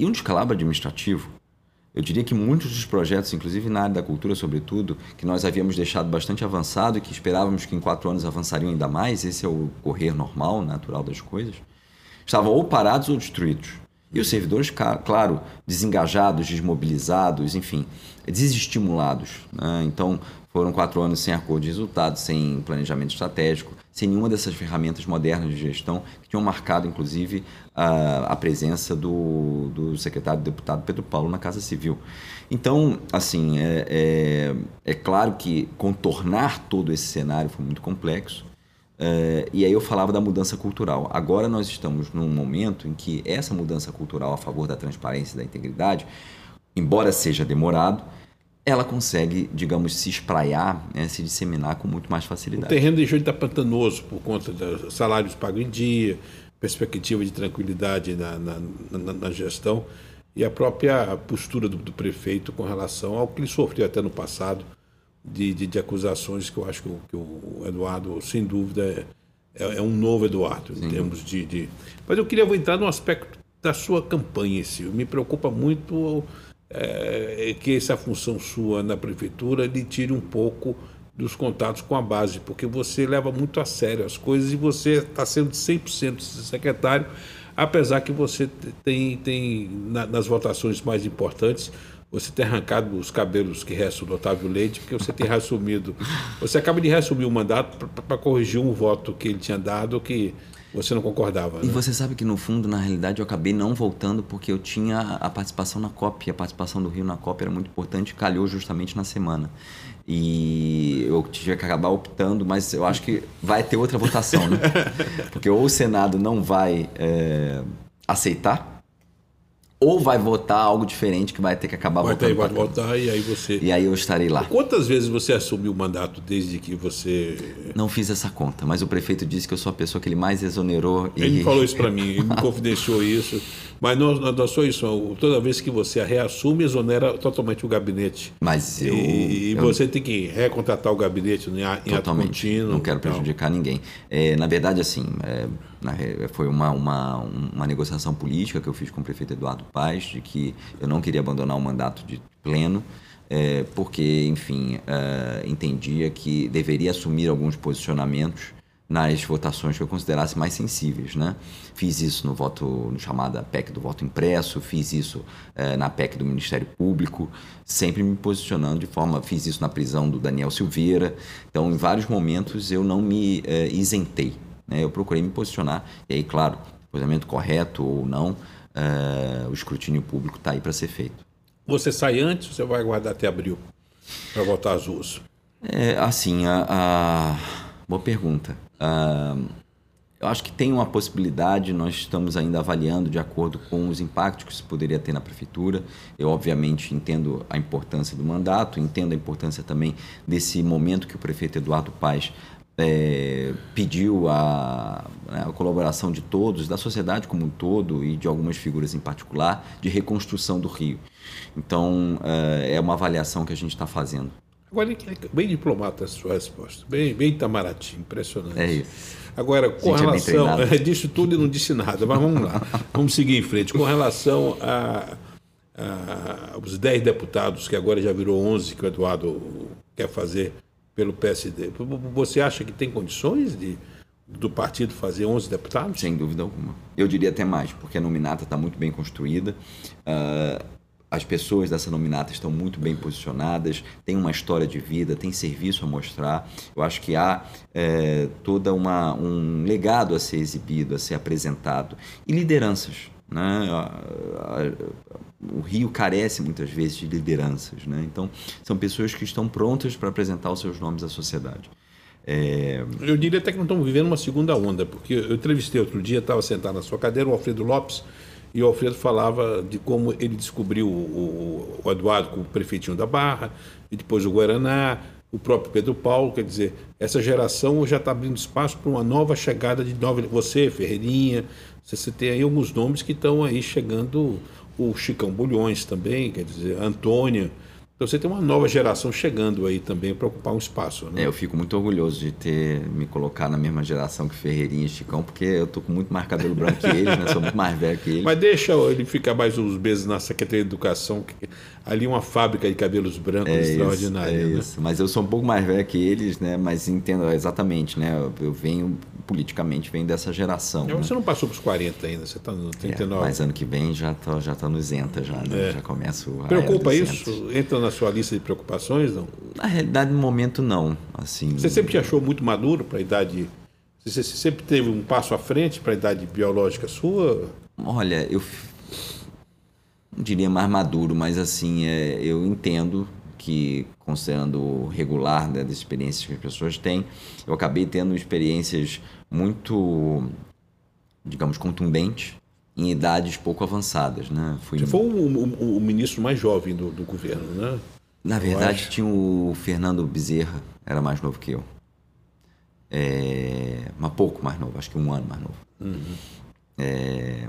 e um descalabro administrativo. Eu diria que muitos dos projetos, inclusive na área da cultura, sobretudo, que nós havíamos deixado bastante avançado e que esperávamos que em quatro anos avançariam ainda mais, esse é o correr normal, natural das coisas, estavam ou parados ou destruídos. E os servidores, claro, desengajados, desmobilizados, enfim, desestimulados. Né? Então, foram quatro anos sem acordo de resultados, sem planejamento estratégico, sem nenhuma dessas ferramentas modernas de gestão que tinham marcado, inclusive, a, a presença do, do secretário deputado Pedro Paulo na Casa Civil. Então, assim, é, é, é claro que contornar todo esse cenário foi muito complexo. É, e aí eu falava da mudança cultural. Agora nós estamos num momento em que essa mudança cultural a favor da transparência e da integridade, embora seja demorado, ela consegue, digamos, se espraiar, né, se disseminar com muito mais facilidade. O terreno deixou de estar pantanoso por conta dos salários pagos em dia, perspectiva de tranquilidade na, na, na, na gestão e a própria postura do, do, prefeito com relação ao que ele sofreu até no passado de, de, de acusações que eu acho que o, que o Eduardo, sem dúvida, é, é, um novo Eduardo Sim. em termos de, de, Mas eu queria entrar no aspecto da sua campanha, Silvio. Me preocupa muito é, que essa função sua na prefeitura lhe tire um pouco dos contatos com a base, porque você leva muito a sério as coisas e você está sendo 100% secretário, apesar que você tem, tem nas votações mais importantes, você tem arrancado os cabelos que restam do Otávio Leite, porque você tem reassumido. Você acaba de reassumir o mandato para corrigir um voto que ele tinha dado que você não concordava. E né? você sabe que, no fundo, na realidade, eu acabei não voltando porque eu tinha a participação na COP. E a participação do Rio na COP era muito importante calhou justamente na semana. E eu tive que acabar optando, mas eu acho que vai ter outra votação, né? Porque ou o Senado não vai é, aceitar ou vai votar algo diferente que vai ter que acabar vai votando. Ter, vai votar e aí você. E aí eu estarei lá. Quantas vezes você assumiu o mandato desde que você. Não fiz essa conta, mas o prefeito disse que eu sou a pessoa que ele mais exonerou. E... Ele falou isso para mim, ele me confidenciou isso. Mas não, não só isso, toda vez que você reassume, exonera totalmente o gabinete. Mas eu. E, eu... você tem que recontratar o gabinete em, em ato contínuo. Não quero prejudicar não. ninguém. É, na verdade, assim. É foi uma, uma, uma negociação política que eu fiz com o prefeito Eduardo Paz, de que eu não queria abandonar o mandato de pleno, é, porque, enfim, é, entendia que deveria assumir alguns posicionamentos nas votações que eu considerasse mais sensíveis, né? Fiz isso no voto, no chamada PEC do voto impresso, fiz isso é, na PEC do Ministério Público, sempre me posicionando de forma, fiz isso na prisão do Daniel Silveira. Então, em vários momentos eu não me isentei né? Eu procurei me posicionar, e aí, claro, posicionamento correto ou não, uh, o escrutínio público está aí para ser feito. Você sai antes ou você vai aguardar até abril para voltar às ruas? É, assim, a, a... boa pergunta. Uh, eu acho que tem uma possibilidade, nós estamos ainda avaliando de acordo com os impactos que isso poderia ter na prefeitura. Eu, obviamente, entendo a importância do mandato, entendo a importância também desse momento que o prefeito Eduardo Paes é, pediu a, né, a, colaboração de todos, da sociedade como um todo e de algumas figuras em particular, de reconstrução do Rio. Então, é, é uma avaliação que a gente está fazendo. Agora, bem diplomata a sua resposta, bem, bem Itamaraty, impressionante. É isso. Agora, com relação. É, disse tudo e não disse nada, mas vamos lá, vamos seguir em frente. Com relação a, a, aos 10 deputados, que agora já virou 11, que o Eduardo quer fazer pelo PSD. Você acha que tem condições de, do partido fazer 11 deputados? Sem dúvida alguma. Eu diria até mais, porque a nominata está muito bem construída. Uh, as pessoas dessa nominata estão muito bem posicionadas, tem uma história de vida, tem serviço a mostrar. Eu acho que há é, toda uma um legado a ser exibido, a ser apresentado e lideranças. Né? O Rio carece muitas vezes de lideranças, né? então são pessoas que estão prontas para apresentar os seus nomes à sociedade. É... Eu diria até que não estamos vivendo uma segunda onda, porque eu entrevistei outro dia, estava sentado na sua cadeira, o Alfredo Lopes, e o Alfredo falava de como ele descobriu o, o Eduardo como prefeitinho da Barra, e depois o Guaraná, o próprio Pedro Paulo, quer dizer, essa geração já está abrindo espaço para uma nova chegada de nova. Você, Ferreirinha, você tem aí alguns nomes que estão aí chegando, o Chicão Bulhões também, quer dizer, Antônia. Então você tem uma nova geração chegando aí também para ocupar um espaço. Né? É, eu fico muito orgulhoso de ter me colocar na mesma geração que Ferreirinha e Chicão, porque eu tô com muito mais cabelo branco que eles, né? Sou muito mais velho que eles. Mas deixa ele ficar mais uns meses na Secretaria de Educação, que ali uma fábrica de cabelos brancos é extraordinária. Isso, é né? isso. Mas eu sou um pouco mais velho que eles, né? Mas entendo exatamente, né? Eu venho politicamente vem dessa geração. Né? Você não passou para os 40 ainda, você está no 39. É, mas ano que vem já está já tá nos enta, já, né? é. já começo Preocupa isso? Entra na sua lista de preocupações, não? Na realidade, no momento, não. Assim, você sempre te achou muito maduro para a idade... Você sempre teve um passo à frente para a idade biológica sua? Olha, eu não diria mais maduro, mas assim, é, eu entendo que, considerando regular né, das experiências que as pessoas têm, eu acabei tendo experiências muito, digamos, contundentes em idades pouco avançadas. Né? Fui... Você foi o, o, o, ministro mais jovem do, do governo, né? Na verdade, tinha o Fernando Bezerra, era mais novo que eu. É, mas pouco mais novo, acho que um ano mais novo. Uhum. É,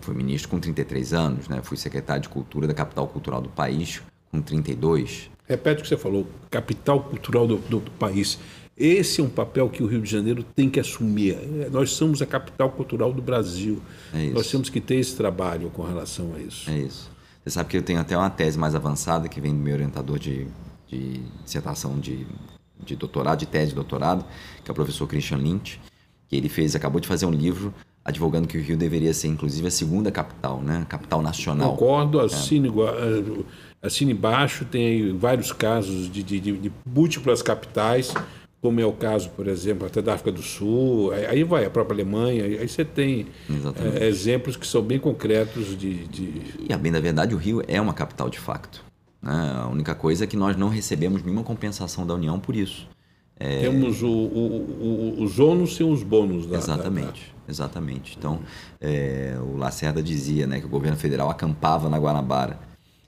fui ministro com 33 anos, né? fui secretário de Cultura da capital cultural do país com 32. Repete o que você falou, capital cultural do, do, do país. Esse é um papel que o Rio de Janeiro tem que assumir. Nós somos a capital cultural do Brasil. É Nós temos que ter esse trabalho com relação a isso. É isso. Você sabe que eu tenho até uma tese mais avançada que vem do meu orientador de, de dissertação de, de doutorado, de tese de doutorado, que é o professor Christian Lynch, que ele fez, acabou de fazer um livro advogando que o Rio deveria ser, inclusive, a segunda capital, né? Capital nacional. Concordo, assine, é. assine baixo, tem vários casos de, de, de, múltiplas capitais, como é o caso, por exemplo, até da África do Sul, aí vai a própria Alemanha, aí você tem é, exemplos que são bem concretos de, de... E, a bem da verdade, o Rio é uma capital de facto. Né? A única coisa é que nós não recebemos nenhuma compensação da União por isso. É... Temos o, o, o, os ônus e os bônus. Da, exatamente, da... exatamente. Então, é, o Lacerda dizia né, que o governo federal acampava na Guanabara.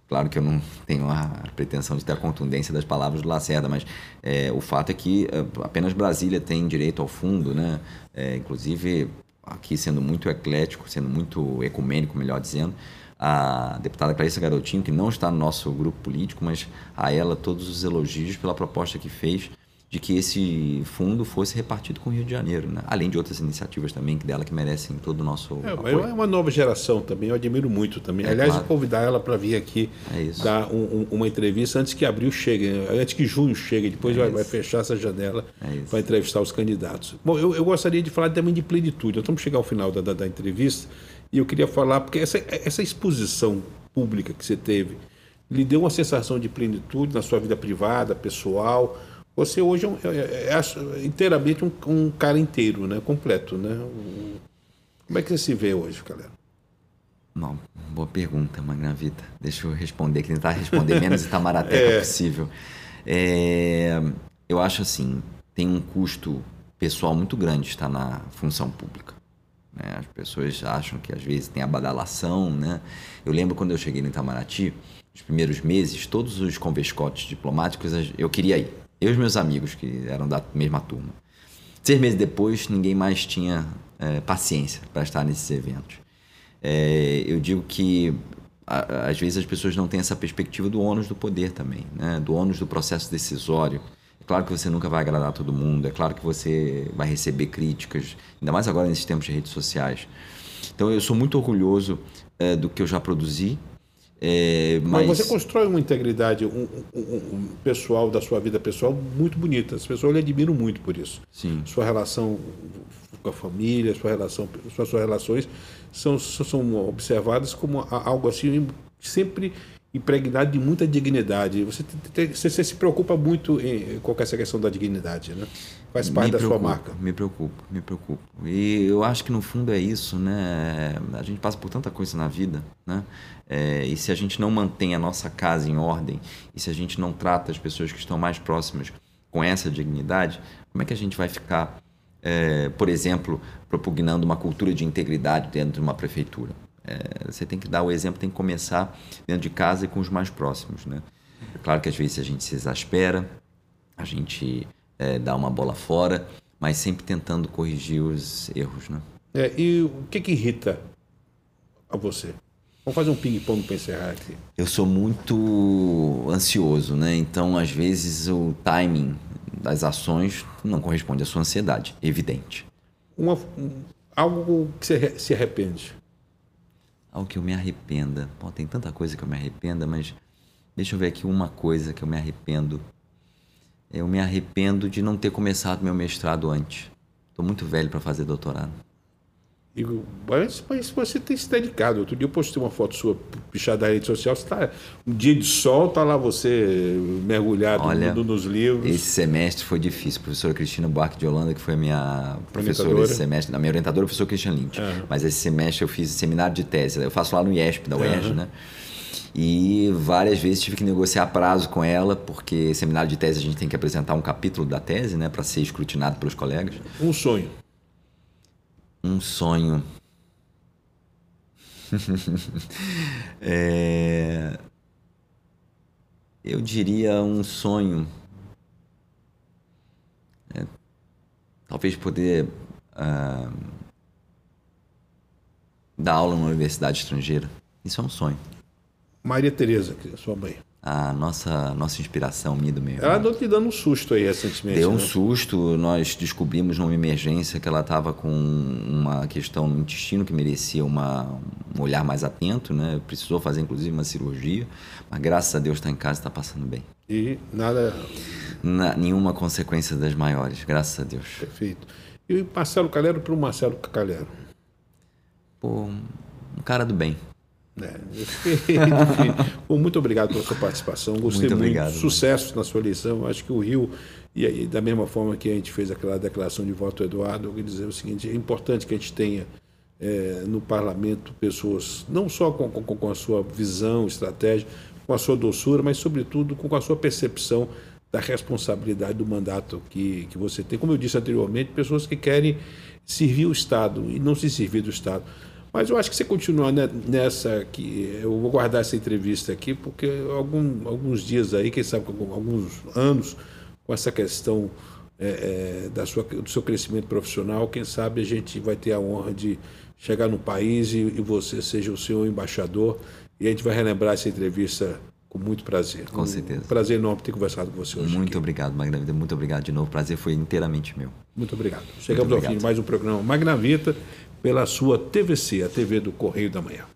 Claro que eu não tenho a pretensão de ter a contundência das palavras do Lacerda, mas é, o fato é que é, apenas Brasília tem direito ao fundo, né? É, inclusive, aqui sendo muito eclético, sendo muito ecumênico, melhor dizendo, a deputada Clarissa Garotinho, que não está no nosso grupo político, mas a ela todos os elogios pela proposta que fez de que esse fundo fosse repartido com o Rio de Janeiro, né? além de outras iniciativas também que dela que merecem todo o nosso é, apoio. É uma nova geração também, eu admiro muito também. É, Aliás, claro. convidar ela para vir aqui é dar um, um, uma entrevista antes que abril chegue, antes que junho chegue, depois é vai, vai, fechar essa janela é para entrevistar os candidatos. Bom, eu, eu, gostaria de falar também de plenitude. Nós estamos chegando ao final da, da, da entrevista e eu queria falar, porque essa, essa exposição pública que você teve lhe deu uma sensação de plenitude na sua vida privada, pessoal, você hoje é, um, é, é, é inteiramente um, um, cara inteiro, né? completo. Né? Como é que você se vê hoje, galera? Não, boa pergunta, Magnavita. Deixa eu responder, que tentar responder menos Itamarateca é. possível. É, eu acho assim, tem um custo pessoal muito grande estar na função pública. Né? As pessoas acham que às vezes tem a badalação, né? Eu lembro quando eu cheguei no Itamaraty, os primeiros meses, todos os convescotes diplomáticos, eu queria ir. Eu e os meus amigos, que eram da mesma turma. Seis meses depois, ninguém mais tinha é, paciência para estar nesses eventos. É, eu digo que a, às vezes as pessoas não têm essa perspectiva do ônus do poder também, né? do ônus do processo decisório. É claro que você nunca vai agradar todo mundo, é claro que você vai receber críticas, ainda mais agora nesses tempos de redes sociais. Então eu sou muito orgulhoso é, do que eu já produzi, é, mas... mas... você constrói uma integridade um, um, um, pessoal da sua vida pessoal muito bonita. As pessoas lhe admiram muito por isso. Sim. Sua relação com a família, sua relação, suas, suas relações são, são observadas como algo assim sempre impregnado de muita dignidade. Você, você, você se preocupa muito em, com essa questão da dignidade, né? Faz parte me da preocupo, sua marca. Me preocupo, me preocupo. E eu acho que no fundo é isso, né? A gente passa por tanta coisa na vida, né? É, e se a gente não mantém a nossa casa em ordem, e se a gente não trata as pessoas que estão mais próximas com essa dignidade, como é que a gente vai ficar, é, por exemplo, propugnando uma cultura de integridade dentro de uma prefeitura? É, você tem que dar o exemplo, tem que começar dentro de casa e com os mais próximos, né? É claro que às vezes a gente se exaspera, a gente é, dá uma bola fora, mas sempre tentando corrigir os erros, né? É, e o que, que irrita a você? Vamos fazer um ping-pong para encerrar aqui. Eu sou muito ansioso, né? Então, às vezes, o timing das ações não corresponde à sua ansiedade, evidente. Uma, algo que você se arrepende? Algo que eu me arrependa. Tem tanta coisa que eu me arrependa, mas deixa eu ver aqui uma coisa que eu me arrependo. Eu me arrependo de não ter começado meu mestrado antes. Estou muito velho para fazer doutorado. E, mas, mas você tem se dedicado. Outro dia eu postei uma foto sua pichada na rede social. Você tá, um dia de sol, tá lá você mergulhado Olha, nos livros. Esse semestre foi difícil. A professora Cristina Buarque de Holanda, que foi a minha professora esse semestre, a minha orientadora, é o professor Christian Lynch. Uhum. Mas esse semestre eu fiz seminário de tese. Eu faço lá no IESP, da UERJ, uhum. né? E várias vezes tive que negociar prazo com ela, porque seminário de tese a gente tem que apresentar um capítulo da tese, né, para ser escrutinado pelos colegas. Um sonho um sonho. é... Eu diria um sonho. É... Talvez poder uh... dar aula numa universidade estrangeira. Isso é um sonho. Maria Tereza, sua mãe a nossa, nossa inspiração, minha do meu. Ela andou te dando um susto aí recentemente. Deu um né? susto, nós descobrimos numa emergência que ela estava com uma questão no intestino que merecia uma, um olhar mais atento, né? Precisou fazer inclusive uma cirurgia, mas graças a Deus está em casa e está passando bem. E nada. Na, nenhuma consequência das maiores, graças a Deus. Perfeito. E o Marcelo Calero para o Marcelo Calero? Pô, um cara do bem. É. Bom, muito obrigado pela sua participação. Gostei muito. Obrigado, muito. Sucesso na sua eleição. Acho que o Rio, e aí, da mesma forma que a gente fez aquela declaração de voto Eduardo, eu queria dizer o seguinte: é importante que a gente tenha é, no parlamento pessoas, não só com, com, com, a sua visão, estratégia, com a sua doçura, mas, sobretudo, com a sua percepção da responsabilidade do mandato que, que você tem. Como eu disse anteriormente, pessoas que querem servir o Estado e não se servir do Estado. Mas eu acho que você continua nessa aqui. Eu vou guardar essa entrevista aqui, porque algum, alguns dias aí, quem sabe alguns anos, com essa questão é, é, da sua, do seu crescimento profissional, quem sabe a gente vai ter a honra de chegar no país e, e você seja o seu embaixador. E a gente vai relembrar essa entrevista com muito prazer. Com certeza. Um prazer enorme ter conversado com você hoje. Muito aqui. obrigado, Magna Vida. Muito obrigado de novo. O prazer foi inteiramente meu. Muito obrigado. Chegamos muito obrigado. ao fim de mais um programa Magna Vida pela sua TVC, a TV do Correio da Manhã.